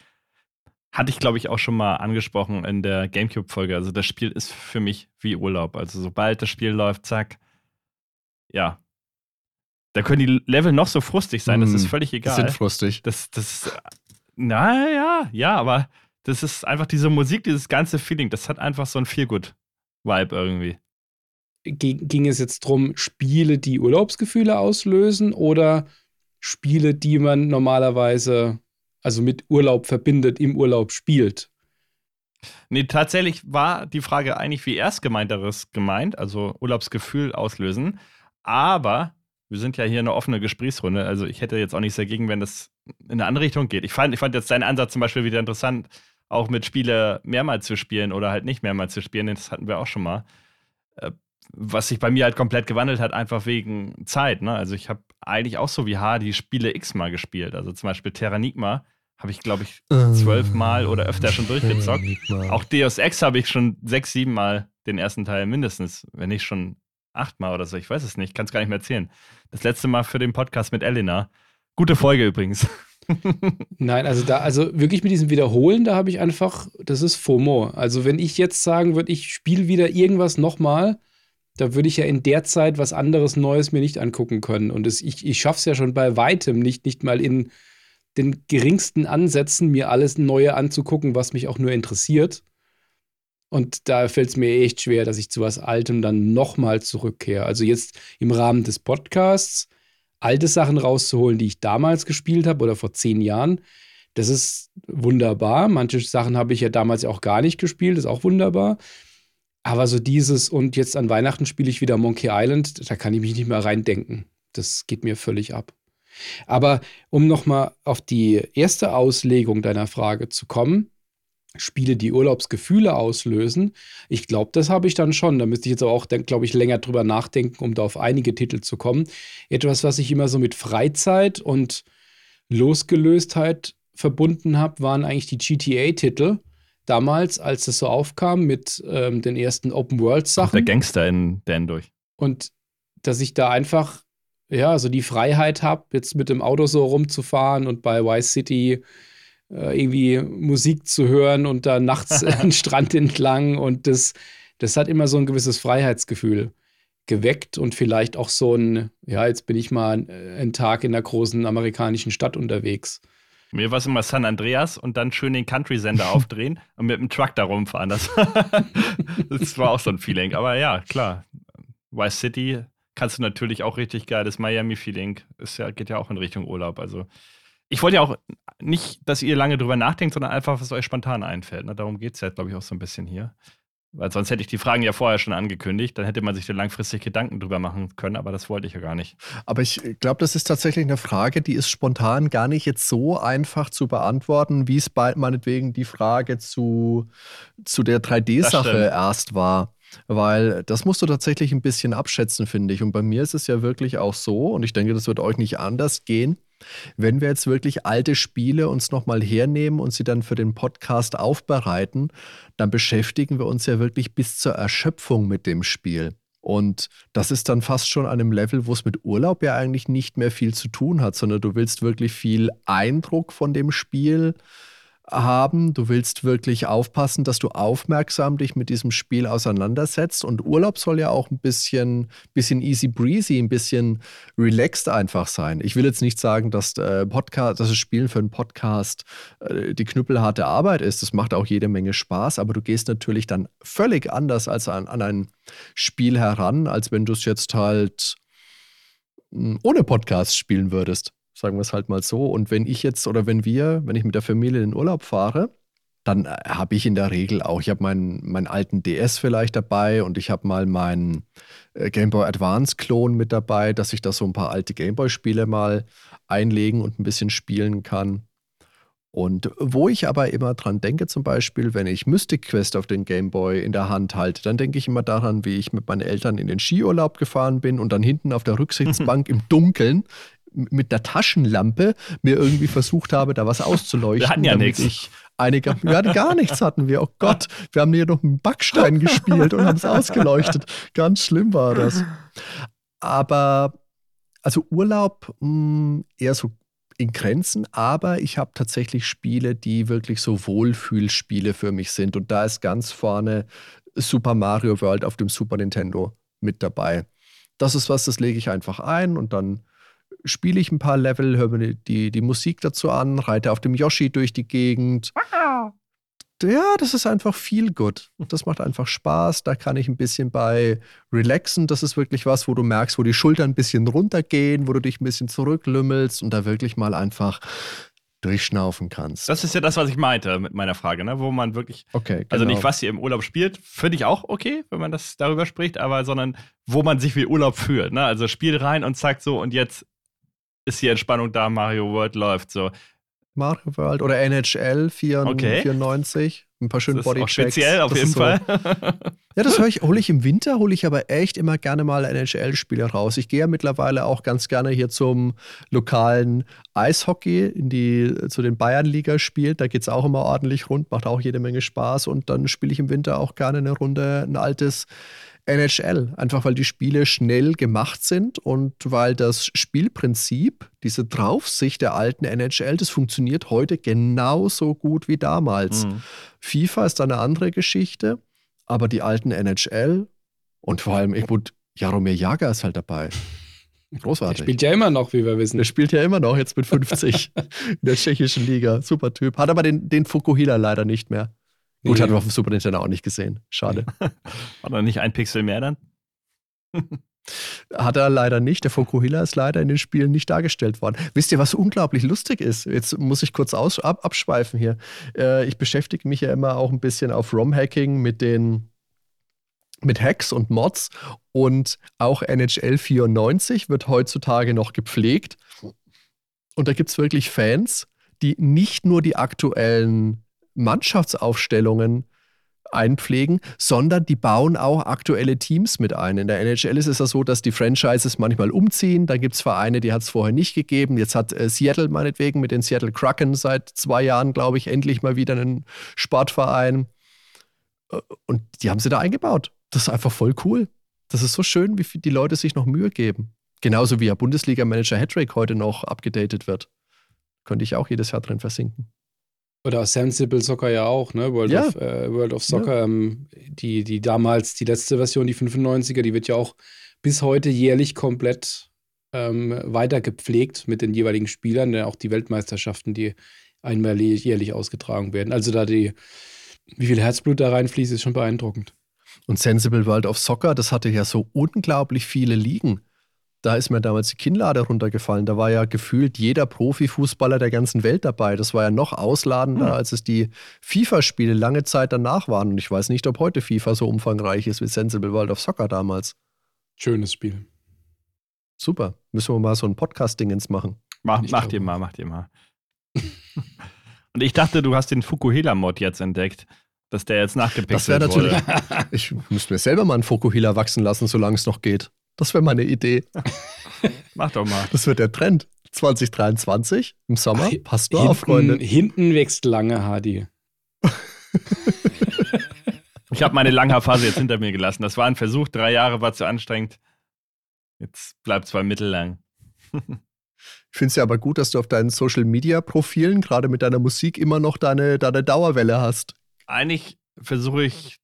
hatte ich, glaube ich, auch schon mal angesprochen in der GameCube-Folge. Also, das Spiel ist für mich wie Urlaub. Also, sobald das Spiel läuft, zack, ja, da können die Level noch so frustig sein, das ist hm, völlig egal. Die sind frustig. Das, das, naja, ja, aber das ist einfach diese Musik, dieses ganze Feeling, das hat einfach so ein Feelgood-Vibe irgendwie. Ging es jetzt darum, Spiele, die Urlaubsgefühle auslösen oder Spiele, die man normalerweise also mit Urlaub verbindet, im Urlaub spielt? Nee, tatsächlich war die Frage eigentlich wie erstgemeinteres gemeint, also Urlaubsgefühl auslösen. Aber wir sind ja hier eine offene Gesprächsrunde. Also ich hätte jetzt auch nichts dagegen, wenn das in eine andere Richtung geht. Ich fand, ich fand jetzt deinen Ansatz zum Beispiel wieder interessant, auch mit Spiele mehrmals zu spielen oder halt nicht mehrmals zu spielen. Das hatten wir auch schon mal. Was sich bei mir halt komplett gewandelt hat, einfach wegen Zeit. Ne? Also ich habe eigentlich auch so wie Hardy Spiele x-mal gespielt. Also zum Beispiel Terranigma habe ich, glaube ich, zwölf Mal oder öfter schon durchgezockt. Auch Deus Ex habe ich schon sechs, sieben Mal den ersten Teil mindestens, wenn nicht schon achtmal oder so, ich weiß es nicht, kann es gar nicht mehr erzählen. Das letzte Mal für den Podcast mit Elena. Gute Folge übrigens. Nein, also da, also wirklich mit diesem Wiederholen, da habe ich einfach, das ist FOMO. Also wenn ich jetzt sagen würde, ich spiele wieder irgendwas nochmal, da würde ich ja in der Zeit was anderes Neues mir nicht angucken können. Und es, ich, ich schaffe es ja schon bei weitem nicht, nicht mal in den geringsten Ansätzen mir alles Neue anzugucken, was mich auch nur interessiert. Und da fällt es mir echt schwer, dass ich zu was Altem dann nochmal zurückkehre. Also jetzt im Rahmen des Podcasts alte Sachen rauszuholen, die ich damals gespielt habe oder vor zehn Jahren, das ist wunderbar. Manche Sachen habe ich ja damals auch gar nicht gespielt, ist auch wunderbar. Aber so dieses und jetzt an Weihnachten spiele ich wieder Monkey Island, da kann ich mich nicht mehr reindenken. Das geht mir völlig ab. Aber um nochmal auf die erste Auslegung deiner Frage zu kommen, Spiele, die Urlaubsgefühle auslösen. Ich glaube, das habe ich dann schon. Da müsste ich jetzt auch, glaube ich, länger drüber nachdenken, um da auf einige Titel zu kommen. Etwas, was ich immer so mit Freizeit und Losgelöstheit verbunden habe, waren eigentlich die GTA-Titel. Damals, als es so aufkam mit ähm, den ersten Open-World-Sachen. Der Gangster in Dan durch. Und dass ich da einfach, ja, so die Freiheit habe, jetzt mit dem Auto so rumzufahren und bei Vice City äh, irgendwie Musik zu hören und da nachts den Strand entlang und das, das hat immer so ein gewisses Freiheitsgefühl geweckt und vielleicht auch so ein, ja, jetzt bin ich mal einen Tag in einer großen amerikanischen Stadt unterwegs. Mir war es immer San Andreas und dann schön den Country-Sender aufdrehen und mit dem Truck da rumfahren. Das, das war auch so ein Feeling. Aber ja, klar. Vice City kannst du natürlich auch richtig geil. Das Miami-Feeling ja, geht ja auch in Richtung Urlaub. Also ich wollte ja auch nicht, dass ihr lange drüber nachdenkt, sondern einfach, was euch spontan einfällt. Ne? Darum geht es ja, glaube ich, auch so ein bisschen hier. Weil sonst hätte ich die Fragen ja vorher schon angekündigt, dann hätte man sich da langfristig Gedanken drüber machen können, aber das wollte ich ja gar nicht. Aber ich glaube, das ist tatsächlich eine Frage, die ist spontan gar nicht jetzt so einfach zu beantworten, wie es bald meinetwegen die Frage zu, zu der 3D-Sache erst war. Weil das musst du tatsächlich ein bisschen abschätzen, finde ich. Und bei mir ist es ja wirklich auch so, und ich denke, das wird euch nicht anders gehen wenn wir jetzt wirklich alte Spiele uns nochmal hernehmen und sie dann für den Podcast aufbereiten, dann beschäftigen wir uns ja wirklich bis zur Erschöpfung mit dem Spiel. Und das ist dann fast schon an einem Level, wo es mit Urlaub ja eigentlich nicht mehr viel zu tun hat, sondern du willst wirklich viel Eindruck von dem Spiel haben. Du willst wirklich aufpassen, dass du aufmerksam dich mit diesem Spiel auseinandersetzt. Und Urlaub soll ja auch ein bisschen, bisschen easy breezy, ein bisschen relaxed einfach sein. Ich will jetzt nicht sagen, dass, äh, Podcast, dass das Spielen für einen Podcast äh, die knüppelharte Arbeit ist. Das macht auch jede Menge Spaß, aber du gehst natürlich dann völlig anders als an, an ein Spiel heran, als wenn du es jetzt halt hm, ohne Podcast spielen würdest. Sagen wir es halt mal so. Und wenn ich jetzt oder wenn wir, wenn ich mit der Familie in den Urlaub fahre, dann äh, habe ich in der Regel auch, ich habe meinen, meinen alten DS vielleicht dabei und ich habe mal meinen äh, Game Boy Advance Klon mit dabei, dass ich da so ein paar alte Game Boy Spiele mal einlegen und ein bisschen spielen kann. Und wo ich aber immer dran denke, zum Beispiel, wenn ich Mystic Quest auf den Game Boy in der Hand halte, dann denke ich immer daran, wie ich mit meinen Eltern in den Skiurlaub gefahren bin und dann hinten auf der Rücksitzbank im Dunkeln mit der Taschenlampe mir irgendwie versucht habe, da was auszuleuchten. Wir hatten ja nichts. Ich einige, wir hatten gar nichts hatten wir. Oh Gott, wir haben hier noch einen Backstein gespielt und haben es ausgeleuchtet. Ganz schlimm war das. Aber also Urlaub mh, hm, eher so in Grenzen, aber ich habe tatsächlich Spiele, die wirklich so Wohlfühlspiele für mich sind. Und da ist ganz vorne Super Mario World auf dem Super Nintendo mit dabei. Das ist was, das lege ich einfach ein und dann spiele ich ein paar Level, höre mir die, die Musik dazu an, reite auf dem Yoshi durch die Gegend. Ja, das ist einfach viel gut. Das macht einfach Spaß. Da kann ich ein bisschen bei relaxen. Das ist wirklich was, wo du merkst, wo die Schultern ein bisschen runtergehen, wo du dich ein bisschen zurücklümmelst und da wirklich mal einfach durchschnaufen kannst. Das ist ja das, was ich meinte mit meiner Frage, ne? wo man wirklich, okay, genau. also nicht genau. was ihr im Urlaub spielt, finde ich auch okay, wenn man das darüber spricht, aber sondern wo man sich wie Urlaub fühlt. Ne? Also spiel rein und sagt so und jetzt ist die Entspannung da, Mario World läuft so. Mario World oder NHL 94, okay. ein paar schöne Bodychecks. Speziell auf das jeden Fall. So. ja, das ich, hole ich im Winter, hole ich aber echt immer gerne mal NHL-Spiele raus. Ich gehe ja mittlerweile auch ganz gerne hier zum lokalen Eishockey, in die, zu den Bayernliga spielt. Da geht es auch immer ordentlich rund, macht auch jede Menge Spaß und dann spiele ich im Winter auch gerne eine Runde ein altes NHL, einfach weil die Spiele schnell gemacht sind und weil das Spielprinzip, diese Draufsicht der alten NHL, das funktioniert heute genauso gut wie damals. Mhm. FIFA ist eine andere Geschichte, aber die alten NHL und vor allem, ich gut, Jaromir Jager ist halt dabei. Großartig. Der spielt ja immer noch, wie wir wissen. Der spielt ja immer noch, jetzt mit 50 in der tschechischen Liga. Super Typ. Hat aber den, den Fukuhila leider nicht mehr. Gut, nee. hat man auf dem Super Nintendo auch nicht gesehen. Schade. War da nicht ein Pixel mehr dann? Hat er leider nicht. Der Fokuhila ist leider in den Spielen nicht dargestellt worden. Wisst ihr, was unglaublich lustig ist? Jetzt muss ich kurz aus, ab, abschweifen hier. Äh, ich beschäftige mich ja immer auch ein bisschen auf ROM-Hacking mit den mit Hacks und Mods und auch NHL 94 wird heutzutage noch gepflegt. Und da gibt es wirklich Fans, die nicht nur die aktuellen Mannschaftsaufstellungen einpflegen, sondern die bauen auch aktuelle Teams mit ein. In der NHL ist es ja so, dass die Franchises manchmal umziehen. Da gibt es Vereine, die hat es vorher nicht gegeben. Jetzt hat äh, Seattle meinetwegen mit den Seattle Kraken seit zwei Jahren, glaube ich, endlich mal wieder einen Sportverein. Äh, und die haben sie da eingebaut. Das ist einfach voll cool. Das ist so schön, wie die Leute sich noch Mühe geben. Genauso wie ja Bundesliga-Manager Hattrick heute noch abgedatet wird. Könnte ich auch jedes Jahr drin versinken. Oder Sensible Soccer ja auch, ne? World, ja. of, äh, World of Soccer, ja. ähm, die, die damals, die letzte Version, die 95er, die wird ja auch bis heute jährlich komplett ähm, weiter gepflegt mit den jeweiligen Spielern, denn auch die Weltmeisterschaften, die einmal jährlich ausgetragen werden. Also da die, wie viel Herzblut da reinfließt, ist schon beeindruckend. Und Sensible World of Soccer, das hatte ja so unglaublich viele Ligen da ist mir damals die Kinnlade runtergefallen. Da war ja gefühlt jeder Profifußballer der ganzen Welt dabei. Das war ja noch ausladender, hm. als es die FIFA-Spiele lange Zeit danach waren. Und ich weiß nicht, ob heute FIFA so umfangreich ist wie Sensible World of Soccer damals. Schönes Spiel. Super. Müssen wir mal so ein Podcast-Dingens machen. Mach, macht ihr mal, macht ihr mal. Und ich dachte, du hast den Fukuhila-Mod jetzt entdeckt dass der jetzt nachgepixelt Das wäre natürlich. ich müsste mir selber mal einen Fukuhila wachsen lassen, solange es noch geht. Das wäre meine Idee. Mach doch mal. Das wird der Trend. 2023 im Sommer. Passt nur auf, Freunde. Hinten wächst lange, Hardy. ich habe meine Langhaarphase jetzt hinter mir gelassen. Das war ein Versuch. Drei Jahre war zu anstrengend. Jetzt bleibt es zwar mittellang. Ich finde es ja aber gut, dass du auf deinen Social Media Profilen, gerade mit deiner Musik, immer noch deine, deine Dauerwelle hast. Eigentlich versuche ich.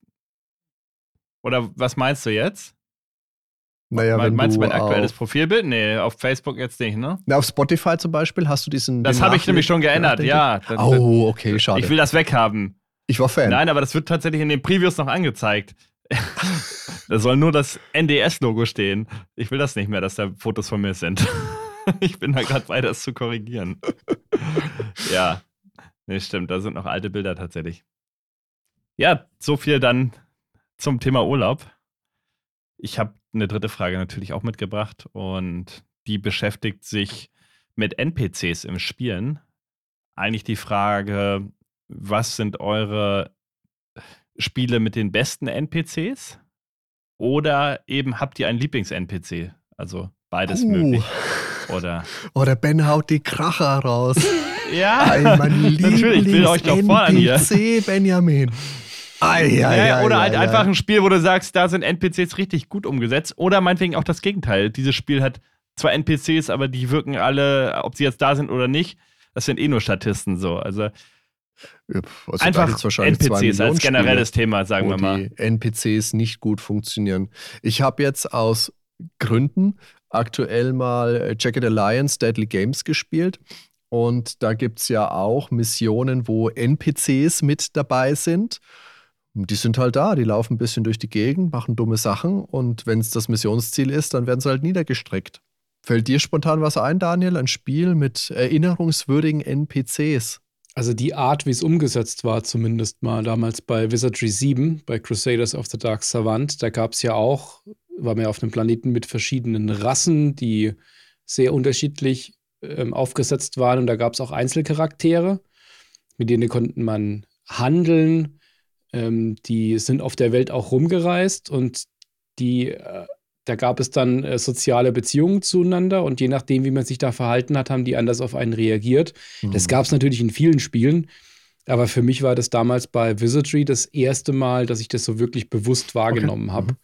Oder was meinst du jetzt? Naja, wenn meinst du mein aktuelles auf, Profilbild? Nee, auf Facebook jetzt nicht, ne? na, auf Spotify zum Beispiel hast du diesen. Das habe ich nämlich schon geändert, ja. Das- Oh, okay, schade. Ich will das weghaben. Ich war Fan. Nein, aber das wird tatsächlich in den Previews noch angezeigt. da soll nur das NDS-Logo stehen. Ich will das nicht mehr, dass da Fotos von mir sind. ich bin da gerade bei, das zu korrigieren. ja, nee, stimmt, da sind noch alte Bilder tatsächlich. Ja, so viel dann zum Thema Urlaub. Ich habe eine dritte Frage natürlich auch mitgebracht und die beschäftigt sich mit NPCs im Spielen. Eigentlich die Frage, was sind eure Spiele mit den besten NPCs? Oder eben habt ihr einen Lieblings-NPC? Also beides Puh. möglich. Oder. Oh, der Ben haut die Kracher raus. Ja, Ei, mein natürlich, ich will euch doch fordern hier. Lieblings-NPC, Benjamin. Ei, ei, Ja, oder ei, halt ei. einfach ein Spiel, wo du sagst, da sind NPCs richtig gut umgesetzt. Oder meinetwegen auch das Gegenteil. Dieses Spiel hat zwar NPCs, aber die wirken alle, ob sie jetzt da sind oder nicht, das sind eh nur Statisten so. Also also einfach NPCs als Spiele, generelles Thema, sagen wir mal. die NPCs nicht gut funktionieren. Ich habe jetzt aus Gründen aktuell mal äh, Jacket Alliance Deadly Games gespielt. Und da gibt es ja auch Missionen, wo NPCs mit dabei sind. Die sind halt da, die laufen ein bisschen durch die Gegend, machen dumme Sachen und wenn es das Missionsziel ist, dann werden sie halt niedergestreckt. Fällt dir spontan was ein, Daniel? Ein Spiel mit erinnerungswürdigen NPCs? Also die Art, wie es umgesetzt war, zumindest mal damals bei Wizardry 7, bei Crusaders of the Dark Savant, da gab es ja auch, war man ja auf einem Planeten mit verschiedenen Rassen, die sehr unterschiedlich ähm, aufgesetzt waren und da gab es auch Einzelcharaktere, mit denen konnten man handeln, ähm, die sind auf der Welt auch rumgereist und die, äh, da gab es dann äh, soziale Beziehungen zueinander und je nachdem, wie man sich da verhalten hat, haben die anders auf einen reagiert. Das gab es natürlich in vielen Spielen, aber für mich war das damals bei Wizardry das erste Mal, dass ich das so wirklich bewusst wahrgenommen Mhm. habe.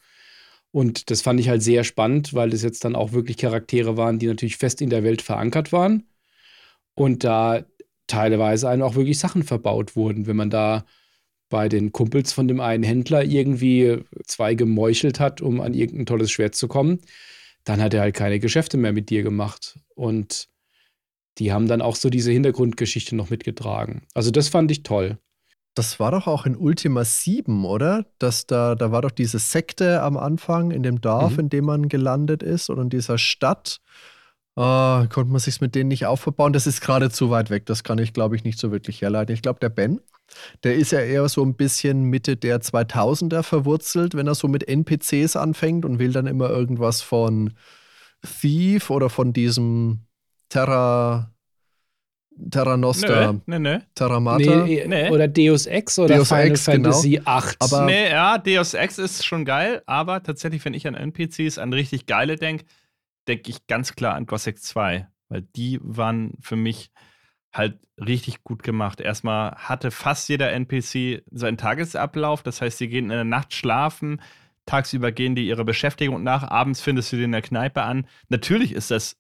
Und das fand ich halt sehr spannend, weil das jetzt dann auch wirklich Charaktere waren, die natürlich fest in der Welt verankert waren und da teilweise einem auch wirklich Sachen verbaut wurden. Wenn man da bei den Kumpels von dem einen Händler irgendwie zwei gemeuchelt hat, um an irgendein tolles Schwert zu kommen, dann hat er halt keine Geschäfte mehr mit dir gemacht. Und die haben dann auch so diese Hintergrundgeschichte noch mitgetragen. Also das fand ich toll. Das war doch auch in Ultima 7, oder? Dass da, da war doch diese Sekte am Anfang in dem Dorf, Mhm. in dem man gelandet ist oder in dieser Stadt. Ah, konnte man sich mit denen nicht aufbauen. Das ist gerade zu weit weg. Das kann ich, glaube ich, nicht so wirklich herleiten. Ich glaube, der Ben, der ist ja eher so ein bisschen Mitte der 2000er verwurzelt, wenn er so mit NPCs anfängt und will dann immer irgendwas von Thief oder von diesem Terra, Terra Nostra, Nö, nö, nö. Terramata. Nee, Nee. Oder Deus Ex oder Deus Final Ex, genau. Fantasy 8. Aber- Nee, ja, Deus Ex ist schon geil, aber tatsächlich, wenn ich an NPCs, an richtig geile denke, denke ich ganz klar an Gothic 2, weil die waren für mich halt richtig gut gemacht. Erstmal hatte fast jeder NPC seinen Tagesablauf, das heißt, sie gehen in der Nacht schlafen, tagsüber gehen die ihre Beschäftigung nach, abends findest du die in der Kneipe an. Natürlich ist das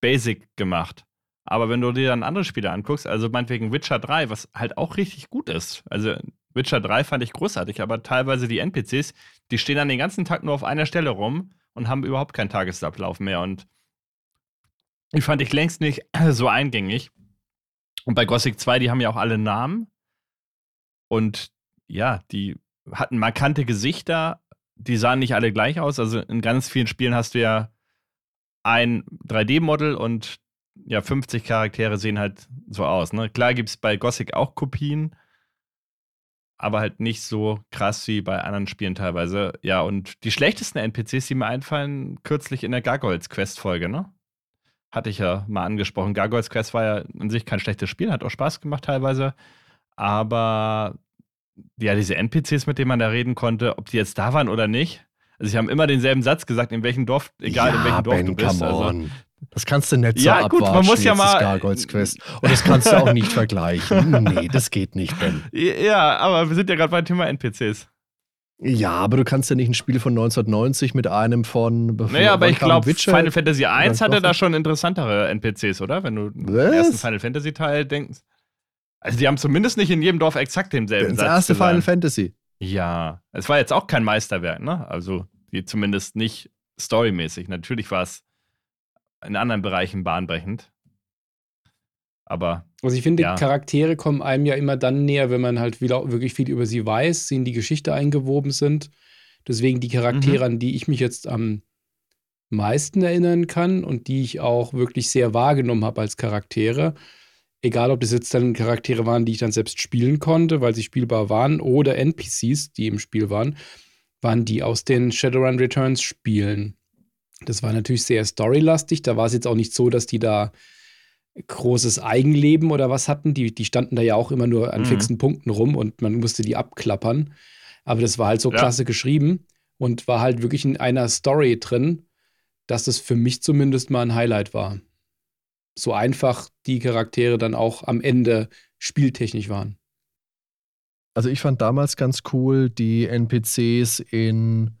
basic gemacht. Aber wenn du dir dann andere Spiele anguckst, also meinetwegen Witcher 3, was halt auch richtig gut ist. Also Witcher 3 fand ich großartig, aber teilweise die NPCs, die stehen dann den ganzen Tag nur auf einer Stelle rum und haben überhaupt keinen Tagesablauf mehr. Und die fand ich längst nicht so eingängig. Und bei Gothic 2, die haben ja auch alle Namen. Und ja, die hatten markante Gesichter. Die sahen nicht alle gleich aus. Also in ganz vielen Spielen hast du ja ein 3D-Model und ja, 50 Charaktere sehen halt so aus. Ne? Klar gibt es bei Gothic auch Kopien, aber halt nicht so krass wie bei anderen Spielen teilweise. Ja, und die schlechtesten NPCs, die mir einfallen, kürzlich in der Gargoyles Quest-Folge, ne? Hatte ich ja mal angesprochen. Gargoyles Quest war ja an sich kein schlechtes Spiel, hat auch Spaß gemacht teilweise. Aber ja, diese NPCs, mit denen man da reden konnte, ob die jetzt da waren oder nicht. Also, sie haben immer denselben Satz gesagt, in welchem Dorf, egal in welchem Dorf ben, du bist. Also. Das kannst du nicht so Ja, gut, man muss ja mal- Gargoyles Quest. Und das kannst du auch nicht vergleichen. Nee, das geht nicht, Ben. ja, aber wir sind ja gerade beim Thema NPCs. Ja, aber du kannst ja nicht ein Spiel von 1990 mit einem von. Naja, aber ich glaube, Final Fantasy I hatte da schon interessantere NPCs, oder? Wenn du den ersten Final Fantasy Teil denkst. Also, die haben zumindest nicht in jedem Dorf exakt denselben das Satz. Das erste. Final Fantasy. Ja, es war jetzt auch kein Meisterwerk, ne? Also, zumindest nicht storymäßig. Natürlich war es in anderen Bereichen bahnbrechend. Aber. Also ich finde, ja. Charaktere kommen einem ja immer dann näher, wenn man halt wieder wirklich viel über sie weiß, sie in die Geschichte eingewoben sind. Deswegen die Charaktere, mhm. an die ich mich jetzt am meisten erinnern kann und die ich auch wirklich sehr wahrgenommen habe als Charaktere. Egal, ob das jetzt dann Charaktere waren, die ich dann selbst spielen konnte, weil sie spielbar waren, oder NPCs, die im Spiel waren, waren die aus den Shadowrun Returns Spielen. Das war natürlich sehr storylastig. Da war es jetzt auch nicht so, dass die da großes Eigenleben oder was hatten. Die, die standen da ja auch immer nur an mhm. fixen Punkten rum und man musste die abklappern. Aber das war halt so ja. klasse geschrieben und war halt wirklich in einer Story drin, dass es für mich zumindest mal ein Highlight war. So einfach die Charaktere dann auch am Ende spieltechnisch waren. Also ich fand damals ganz cool die NPCs in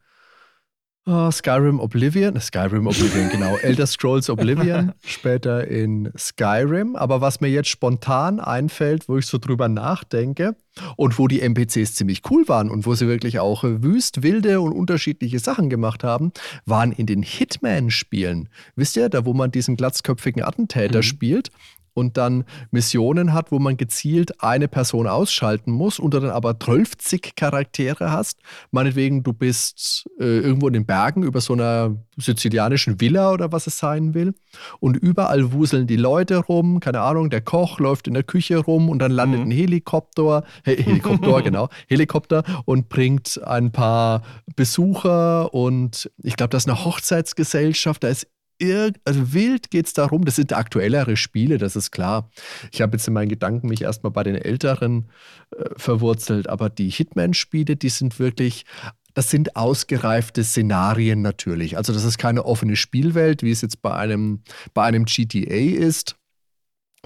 Oh, Skyrim Oblivion, Skyrim Oblivion, genau. Elder Scrolls Oblivion, später in Skyrim. Aber was mir jetzt spontan einfällt, wo ich so drüber nachdenke und wo die NPCs ziemlich cool waren und wo sie wirklich auch wüst, wilde und unterschiedliche Sachen gemacht haben, waren in den Hitman-Spielen. Wisst ihr, da wo man diesen glatzköpfigen Attentäter mhm. spielt und dann Missionen hat, wo man gezielt eine Person ausschalten muss und du dann aber 12 Charaktere hast. Meinetwegen, du bist äh, irgendwo in den Bergen über so einer sizilianischen Villa oder was es sein will. Und überall wuseln die Leute rum, keine Ahnung, der Koch läuft in der Küche rum und dann landet mhm. ein Helikopter, He Helikopter, genau, Helikopter und bringt ein paar Besucher und ich glaube, das ist eine Hochzeitsgesellschaft, da ist also wild geht es darum, das sind aktuellere Spiele, das ist klar. Ich habe jetzt in meinen Gedanken mich erstmal bei den älteren äh, verwurzelt, aber die Hitman-Spiele, die sind wirklich, das sind ausgereifte Szenarien natürlich. Also das ist keine offene Spielwelt, wie es jetzt bei einem, bei einem GTA ist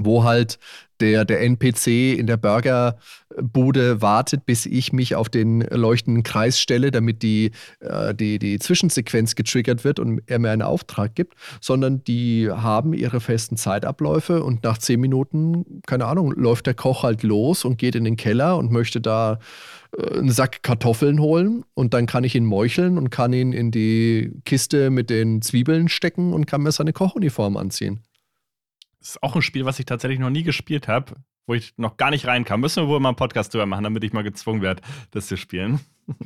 wo halt der, der NPC in der Burgerbude wartet, bis ich mich auf den leuchtenden Kreis stelle, damit die, äh, die, die Zwischensequenz getriggert wird und er mir einen Auftrag gibt, sondern die haben ihre festen Zeitabläufe und nach zehn Minuten, keine Ahnung, läuft der Koch halt los und geht in den Keller und möchte da äh, einen Sack Kartoffeln holen und dann kann ich ihn meucheln und kann ihn in die Kiste mit den Zwiebeln stecken und kann mir seine Kochuniform anziehen. Das ist auch ein Spiel, was ich tatsächlich noch nie gespielt habe, wo ich noch gar nicht reinkam. Müssen wir wohl mal einen Podcast drüber machen, damit ich mal gezwungen werde, das zu spielen.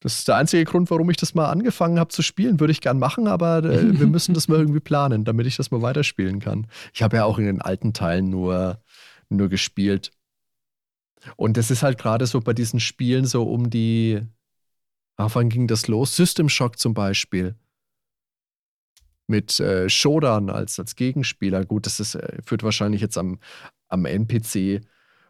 Das ist der einzige Grund, warum ich das mal angefangen habe zu spielen. Würde ich gern machen, aber äh, wir müssen das mal irgendwie planen, damit ich das mal weiterspielen kann. Ich habe ja auch in den alten Teilen nur, nur gespielt. Und das ist halt gerade so bei diesen Spielen so um die. Ach, wann ging das los? System Shock zum Beispiel mit äh, Shodan als, als Gegenspieler. Gut, das ist, äh, führt wahrscheinlich jetzt am, am NPC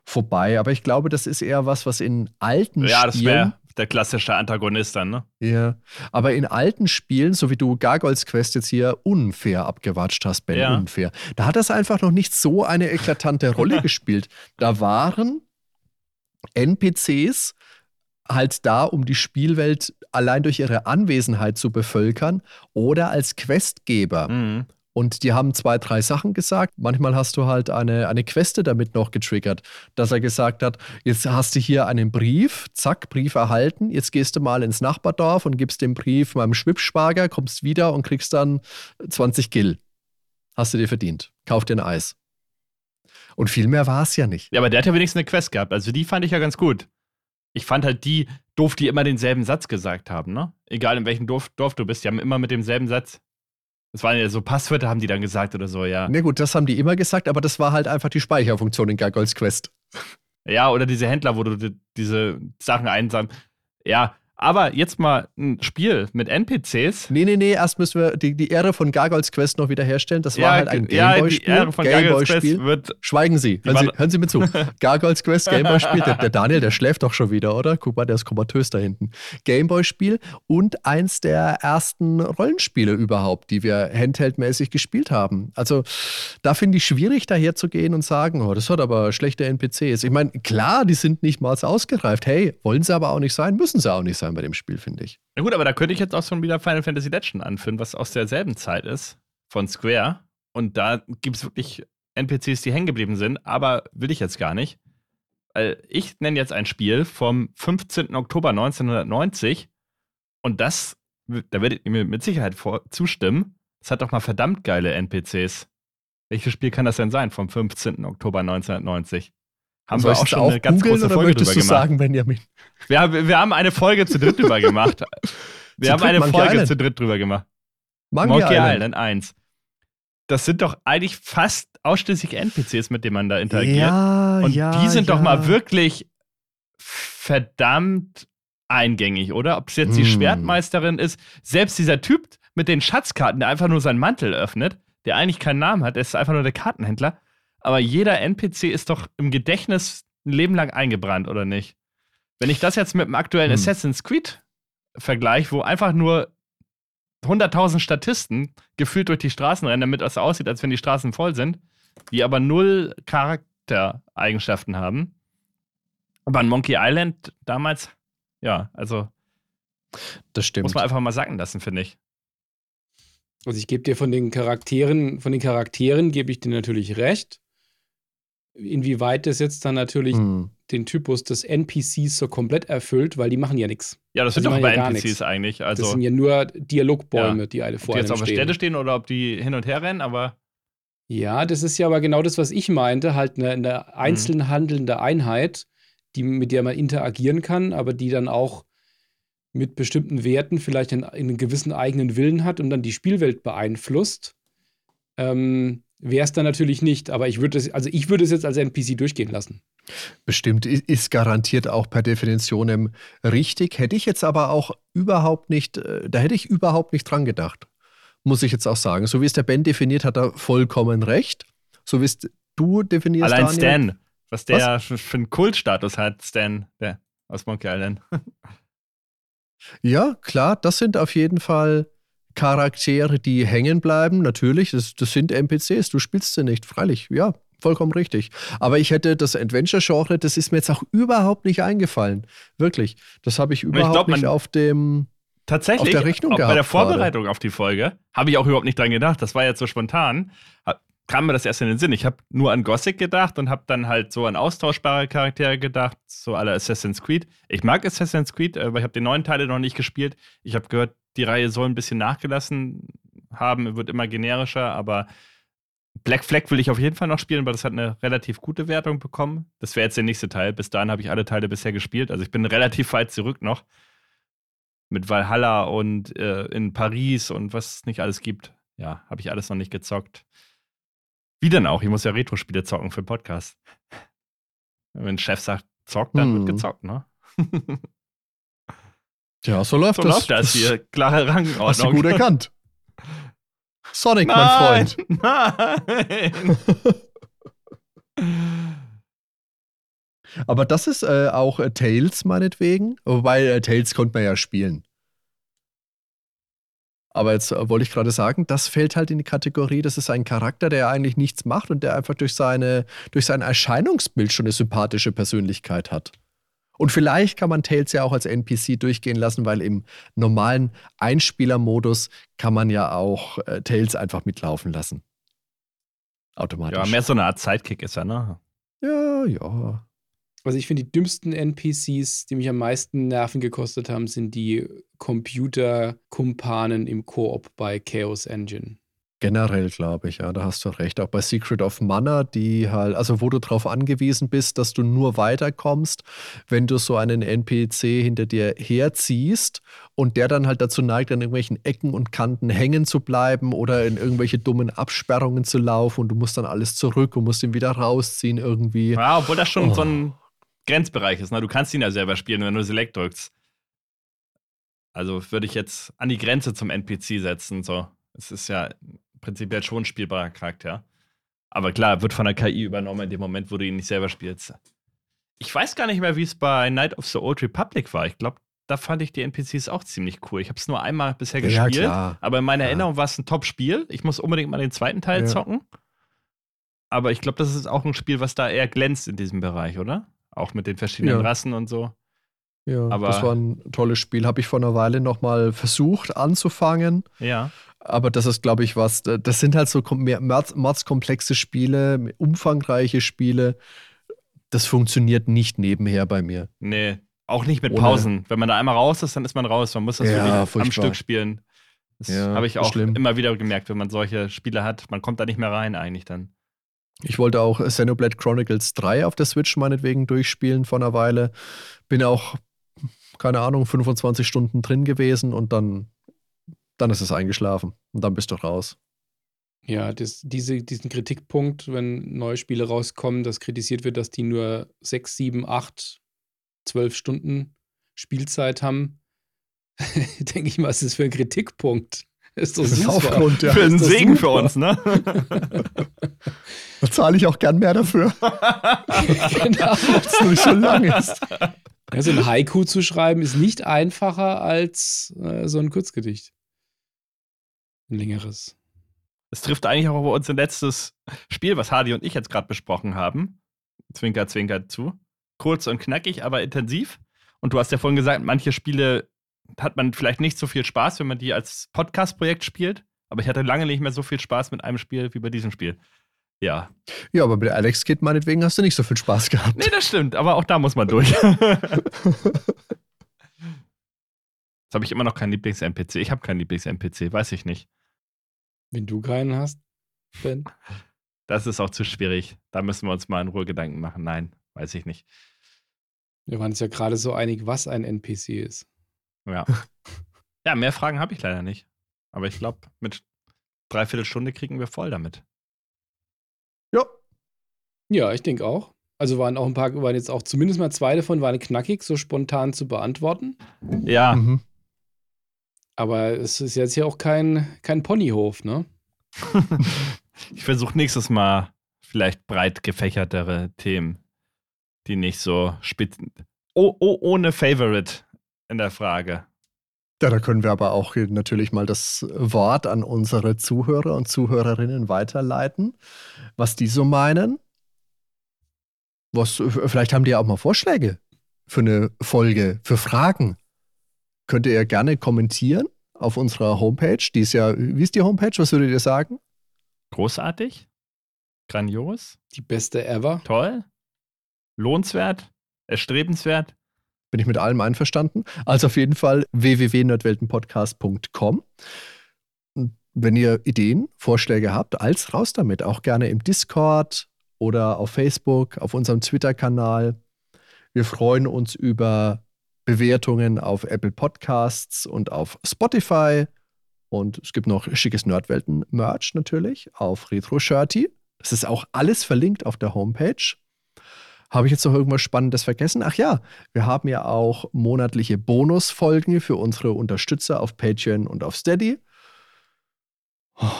vorbei, aber ich glaube, das ist eher was, was in alten ja, Spielen. Ja, das wäre der klassische Antagonist dann, ne? Ja, aber in alten Spielen, so wie du Gargoyles Quest jetzt hier unfair abgewatscht hast, Ben, ja. unfair, da hat das einfach noch nicht so eine eklatante Rolle gespielt. Da waren NPCs halt da, um die Spielwelt allein durch ihre Anwesenheit zu bevölkern oder als Questgeber. Mhm. Und die haben zwei, drei Sachen gesagt. Manchmal hast du halt eine, eine Queste damit noch getriggert, dass er gesagt hat, jetzt hast du hier einen Brief, zack, Brief erhalten, jetzt gehst du mal ins Nachbardorf und gibst den Brief meinem Schwibschwager, kommst wieder und kriegst dann 20 Gill. Hast du dir verdient. Kauf dir ein Eis. Und viel mehr war es ja nicht. Ja, aber der hat ja wenigstens eine Quest gehabt. Also die fand ich ja ganz gut ich fand halt die doof, die immer denselben Satz gesagt haben, ne? Egal in welchem Dorf, Dorf du bist, die haben immer mit demselben Satz. Das waren ja so Passwörter, haben die dann gesagt oder so, ja. Na gut, das haben die immer gesagt, aber das war halt einfach die Speicherfunktion in Gargoyles Quest. Ja, oder diese Händler, wo du die, diese Sachen einsam. Ja, Aber jetzt mal ein Spiel mit NPCs. Nee, nee, nee, erst müssen wir die, die Ehre von Gargoyles Quest noch wiederherstellen. Das war Ja, halt ein ja, die Gameboy-Spiel. Ehre von Gargoyles Quest Gameboy-Spiel. wird. Schweigen Sie. Hören, Sie. hören Sie mir zu. Gargoyles Quest, Gameboy-Spiel. Der, der Daniel, der schläft doch schon wieder, oder? Guck mal, der ist komatös da hinten. Gameboy-Spiel und eins der ersten Rollenspiele überhaupt, die wir handheldmäßig gespielt haben. Also da finde ich schwierig, daher zu gehen und sagen, oh, das hat aber schlechte NPCs. Ich meine, klar, die sind nicht mal ausgereift. Hey, wollen sie aber auch nicht sein, müssen sie auch nicht sein bei dem Spiel, finde ich. Na gut, aber da könnte ich jetzt auch schon wieder Final Fantasy Legend anführen, was aus derselben Zeit ist, von Square. Und da gibt es wirklich NPCs, die hängen geblieben sind, aber will ich jetzt gar nicht. Ich nenne jetzt ein Spiel vom 15. Oktober 1990 und das, da werdet ihr mir mit Sicherheit vor, zustimmen, das hat doch mal verdammt geile NPCs. Welches Spiel kann das denn sein vom 15. Oktober 1990? Haben wir auch schon eine ganz googeln große Folge drüber du gemacht. sagen, Benjamin? Wir haben, wir haben eine Folge zu dritt drüber gemacht. Wir Zu haben eine Monkey Folge Island? zu dritt drüber gemacht. Monkey, Monkey Island. Island 1. Das sind doch eigentlich fast ausschließlich NPCs, mit denen man da interagiert. Ja, Und ja, die sind ja. doch mal wirklich verdammt eingängig, oder? Ob es jetzt die Hm. Schwertmeisterin ist, selbst dieser Typ mit den Schatzkarten, der einfach nur seinen Mantel öffnet, der eigentlich keinen Namen hat, der ist einfach nur der Kartenhändler. Aber jeder NPC ist doch im Gedächtnis ein Leben lang eingebrannt, oder nicht? Wenn ich das jetzt mit dem aktuellen Hm. Assassin's Creed vergleiche, wo einfach nur 100.000 Statisten gefühlt durch die Straßen rennen, damit es aussieht, als wenn die Straßen voll sind, die aber null Charaktereigenschaften haben. Aber in Monkey Island damals, ja, also Das stimmt. muss man einfach mal sacken lassen, finde ich. Also ich gebe dir von den Charakteren, von den Charakteren gebe ich dir natürlich recht. Inwieweit das jetzt dann natürlich Hm. den Typus des NPCs so komplett erfüllt, weil die machen ja nichts. Ja, das Also sind doch bei ja NPCs eigentlich. das Also, sind ja nur Dialogbäume, Ja. die alle ob vor die jetzt einem auf der stehen. Stelle stehen oder ob die hin und her rennen, aber Ja, das ist ja aber genau das, was ich meinte, halt eine, eine einzeln handelnde Einheit, die, mit der man interagieren kann, aber die dann auch mit bestimmten Werten vielleicht einen, einen gewissen eigenen Willen hat und dann die Spielwelt beeinflusst. Ähm, Wäre es dann natürlich nicht, aber ich würde es, also ich würde es jetzt als NPC durchgehen lassen. Bestimmt ist garantiert auch per Definition richtig. Hätte ich jetzt aber auch überhaupt nicht, äh, da hätte ich überhaupt nicht dran gedacht. Muss ich jetzt auch sagen. So wie es der Ben definiert, hat er vollkommen recht. So wie es du definierst, allein Daniel. Stan, was der für, für einen Kultstatus hat, Stan, der aus Monkey Island. Ja, klar, das sind auf jeden Fall Charaktere, die hängen bleiben. Natürlich, das, das sind NPCs, du spielst sie nicht, freilich. Ja, vollkommen richtig. Aber ich hätte das Adventure-Genre, das ist mir jetzt auch überhaupt nicht eingefallen. Wirklich. Das habe ich überhaupt glaub, man- nicht auf dem. Tatsächlich, Auf der Rechnung auch bei gehabt der Vorbereitung auf die Folge, habe ich auch überhaupt nicht dran gedacht. Das war jetzt so spontan. Kam mir das erst in den Sinn. Ich habe nur an Gothic gedacht und habe dann halt so an austauschbare Charaktere gedacht, so alle Assassin's Creed. Ich mag Assassin's Creed, aber ich habe die neuen Teile noch nicht gespielt. Ich habe gehört, die Reihe soll ein bisschen nachgelassen haben, wird immer generischer, aber Black Flag will ich auf jeden Fall noch spielen, weil das hat eine relativ gute Wertung bekommen. Das wäre jetzt der nächste Teil. Bis dahin habe ich alle Teile bisher gespielt. Also ich bin relativ weit zurück noch mit Valhalla und äh, in Paris und was es nicht alles gibt. Ja, habe ich alles noch nicht gezockt. Wie denn auch? Ich muss ja Retro-Spiele zocken für Podcast. Wenn Chef sagt, zockt, dann Hm. wird gezockt, ne? Ja, so läuft so das. läuft das hier. Klare Hast du Rangordnung. gut erkannt. Sonic, mein Freund. Nein! Aber das ist äh, auch äh, Tales meinetwegen. Wobei äh, Tales konnte man ja spielen. Aber jetzt äh, wollte ich gerade sagen, das fällt halt in die Kategorie, das ist ein Charakter, der eigentlich nichts macht und der einfach durch, seine, durch sein Erscheinungsbild schon eine sympathische Persönlichkeit hat. Und vielleicht kann man Tales ja auch als NPC durchgehen lassen, weil im normalen Einspielermodus kann man ja auch äh, Tales einfach mitlaufen lassen. Automatisch. ja, mehr so eine Art Sidekick ist er, ne? ja, ja. Also ich finde, die dümmsten NPCs, die mich am meisten Nerven gekostet haben, sind die Computer-Kumpanen im Koop bei Chaos Engine. Generell glaube ich, ja, da hast du recht. Auch bei Secret of Mana, die halt, also wo du darauf angewiesen bist, dass du nur weiterkommst, wenn du so einen NPC hinter dir herziehst und der dann halt dazu neigt, an irgendwelchen Ecken und Kanten hängen zu bleiben oder in irgendwelche dummen Absperrungen zu laufen und du musst dann alles zurück und musst ihn wieder rausziehen irgendwie. Ja, obwohl das schon Oh. so ein Grenzbereich ist, ne? Du kannst ihn ja selber spielen, wenn du Select drückst. Also würde ich jetzt an die Grenze zum NPC setzen. So, es ist ja prinzipiell schon ein spielbarer Charakter. Aber klar, wird von der KI übernommen in dem Moment, wo du ihn nicht selber spielst. Ich weiß gar nicht mehr, wie es bei Night of the Old Republic war. Ich glaube, da fand ich die NPCs auch ziemlich cool. Ich habe es nur einmal bisher Ja, gespielt, klar. aber in meiner Ja. Erinnerung war es ein Top-Spiel. Ich muss unbedingt mal den zweiten Teil Ja. zocken. Aber ich glaube, das ist auch ein Spiel, was da eher glänzt in diesem Bereich, oder? Auch mit den verschiedenen Ja. Rassen und so. Ja, Aber- das war ein tolles Spiel. Habe ich vor einer Weile nochmal versucht anzufangen. Ja. Aber das ist, glaube ich, was. Das sind halt so mordskomplexe Spiele, umfangreiche Spiele. Das funktioniert nicht nebenher bei mir. Nee, auch nicht mit Ohne- Pausen. Wenn man da einmal raus ist, dann ist man raus. Man muss das Ja, wirklich am. Stück spielen. Das Ja, habe ich auch schlimm. immer wieder gemerkt, wenn man solche Spiele hat. Man kommt da nicht mehr rein eigentlich dann. Ich wollte auch Xenoblade Chronicles 3 auf der Switch meinetwegen durchspielen vor einer Weile. Bin auch, keine Ahnung, 25 Stunden drin gewesen und dann, dann ist es eingeschlafen. Und dann bist du raus. Ja, das, diese, diesen Kritikpunkt, wenn neue Spiele rauskommen, dass kritisiert wird, dass die nur 6, 7, 8, 12 Stunden Spielzeit haben, denke ich mal, was ist das für ein Kritikpunkt? Ist doch Das ist. Aufgrund, ja. für einen Segen für super. uns, ne? Da zahle ich auch gern mehr dafür, genau. dass es nicht so lang ist. Also ein Haiku zu schreiben ist nicht einfacher als äh, so ein Kurzgedicht. Ein längeres. Es trifft eigentlich auch auf unser letztes Spiel, was Hardy und ich jetzt gerade besprochen haben. Zwinker, zwinker zu. Kurz und knackig, aber intensiv. Und du hast ja vorhin gesagt, manche Spiele hat man vielleicht nicht so viel Spaß, wenn man die als Podcast-Projekt spielt. Aber ich hatte lange nicht mehr so viel Spaß mit einem Spiel wie bei diesem Spiel. Ja. Ja, aber mit Alex Kid meinetwegen hast du nicht so viel Spaß gehabt. Nee, das stimmt, aber auch da muss man durch. Jetzt habe ich immer noch keinen Lieblings-NPC. Ich habe keinen Lieblings-NPC, weiß ich nicht. Wenn du keinen hast, Ben. Das ist auch zu schwierig. Da müssen wir uns mal in Ruhe Gedanken machen. Nein, weiß ich nicht. Wir waren uns ja gerade so einig, was ein NPC ist. Ja. ja, mehr Fragen habe ich leider nicht. Aber ich glaube, mit dreiviertel Stunde kriegen wir voll damit. Ja, Ja, ich denke auch. Also waren auch ein paar, waren jetzt auch zumindest mal zwei davon waren knackig, so spontan zu beantworten. Ja, mhm. Aber es ist jetzt ja auch kein, kein Ponyhof, ne? ich versuche nächstes Mal vielleicht breit gefächertere Themen, die nicht so spitz. Oh, oh, ohne Favorite in der Frage. Ja, da können wir aber auch hier natürlich mal das Wort an unsere Zuhörer und Zuhörerinnen weiterleiten, was die so meinen. Was, vielleicht haben die ja auch mal Vorschläge für eine Folge, für Fragen. Könnt ihr ja gerne kommentieren auf unserer Homepage. Die ist ja, wie ist die Homepage? Was würdet ihr sagen? Großartig? Grandios? Die beste ever. Toll? Lohnenswert? Erstrebenswert? Bin ich mit allem einverstanden. Also auf jeden Fall www.nerdweltenpodcast.com. Und wenn ihr Ideen, Vorschläge habt, als raus damit. Auch gerne im Discord oder auf Facebook, auf unserem Twitter-Kanal. Wir freuen uns über Bewertungen auf Apple Podcasts und auf Spotify. Und es gibt noch schickes Nerdwelten-Merch natürlich auf Retro Shirty. Das ist auch alles verlinkt auf der Homepage. Habe ich jetzt noch irgendwas Spannendes vergessen? Ach ja, wir haben ja auch monatliche Bonusfolgen für unsere Unterstützer auf Patreon und auf Steady.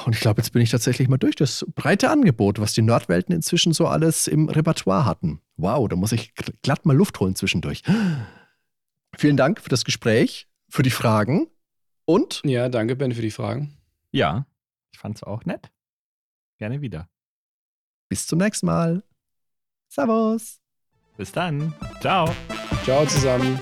Und ich glaube, jetzt bin ich tatsächlich mal durch das breite Angebot, was die Nordwelten inzwischen so alles im Repertoire hatten. Wow, da muss ich gl- glatt mal Luft holen zwischendurch. Vielen Dank für das Gespräch, für die Fragen und Ja, danke, Ben, für die Fragen. Ja, ich fand's auch nett. Gerne wieder. bis zum nächsten Mal. Servus. Bis dann. Ciao. Ciao zusammen.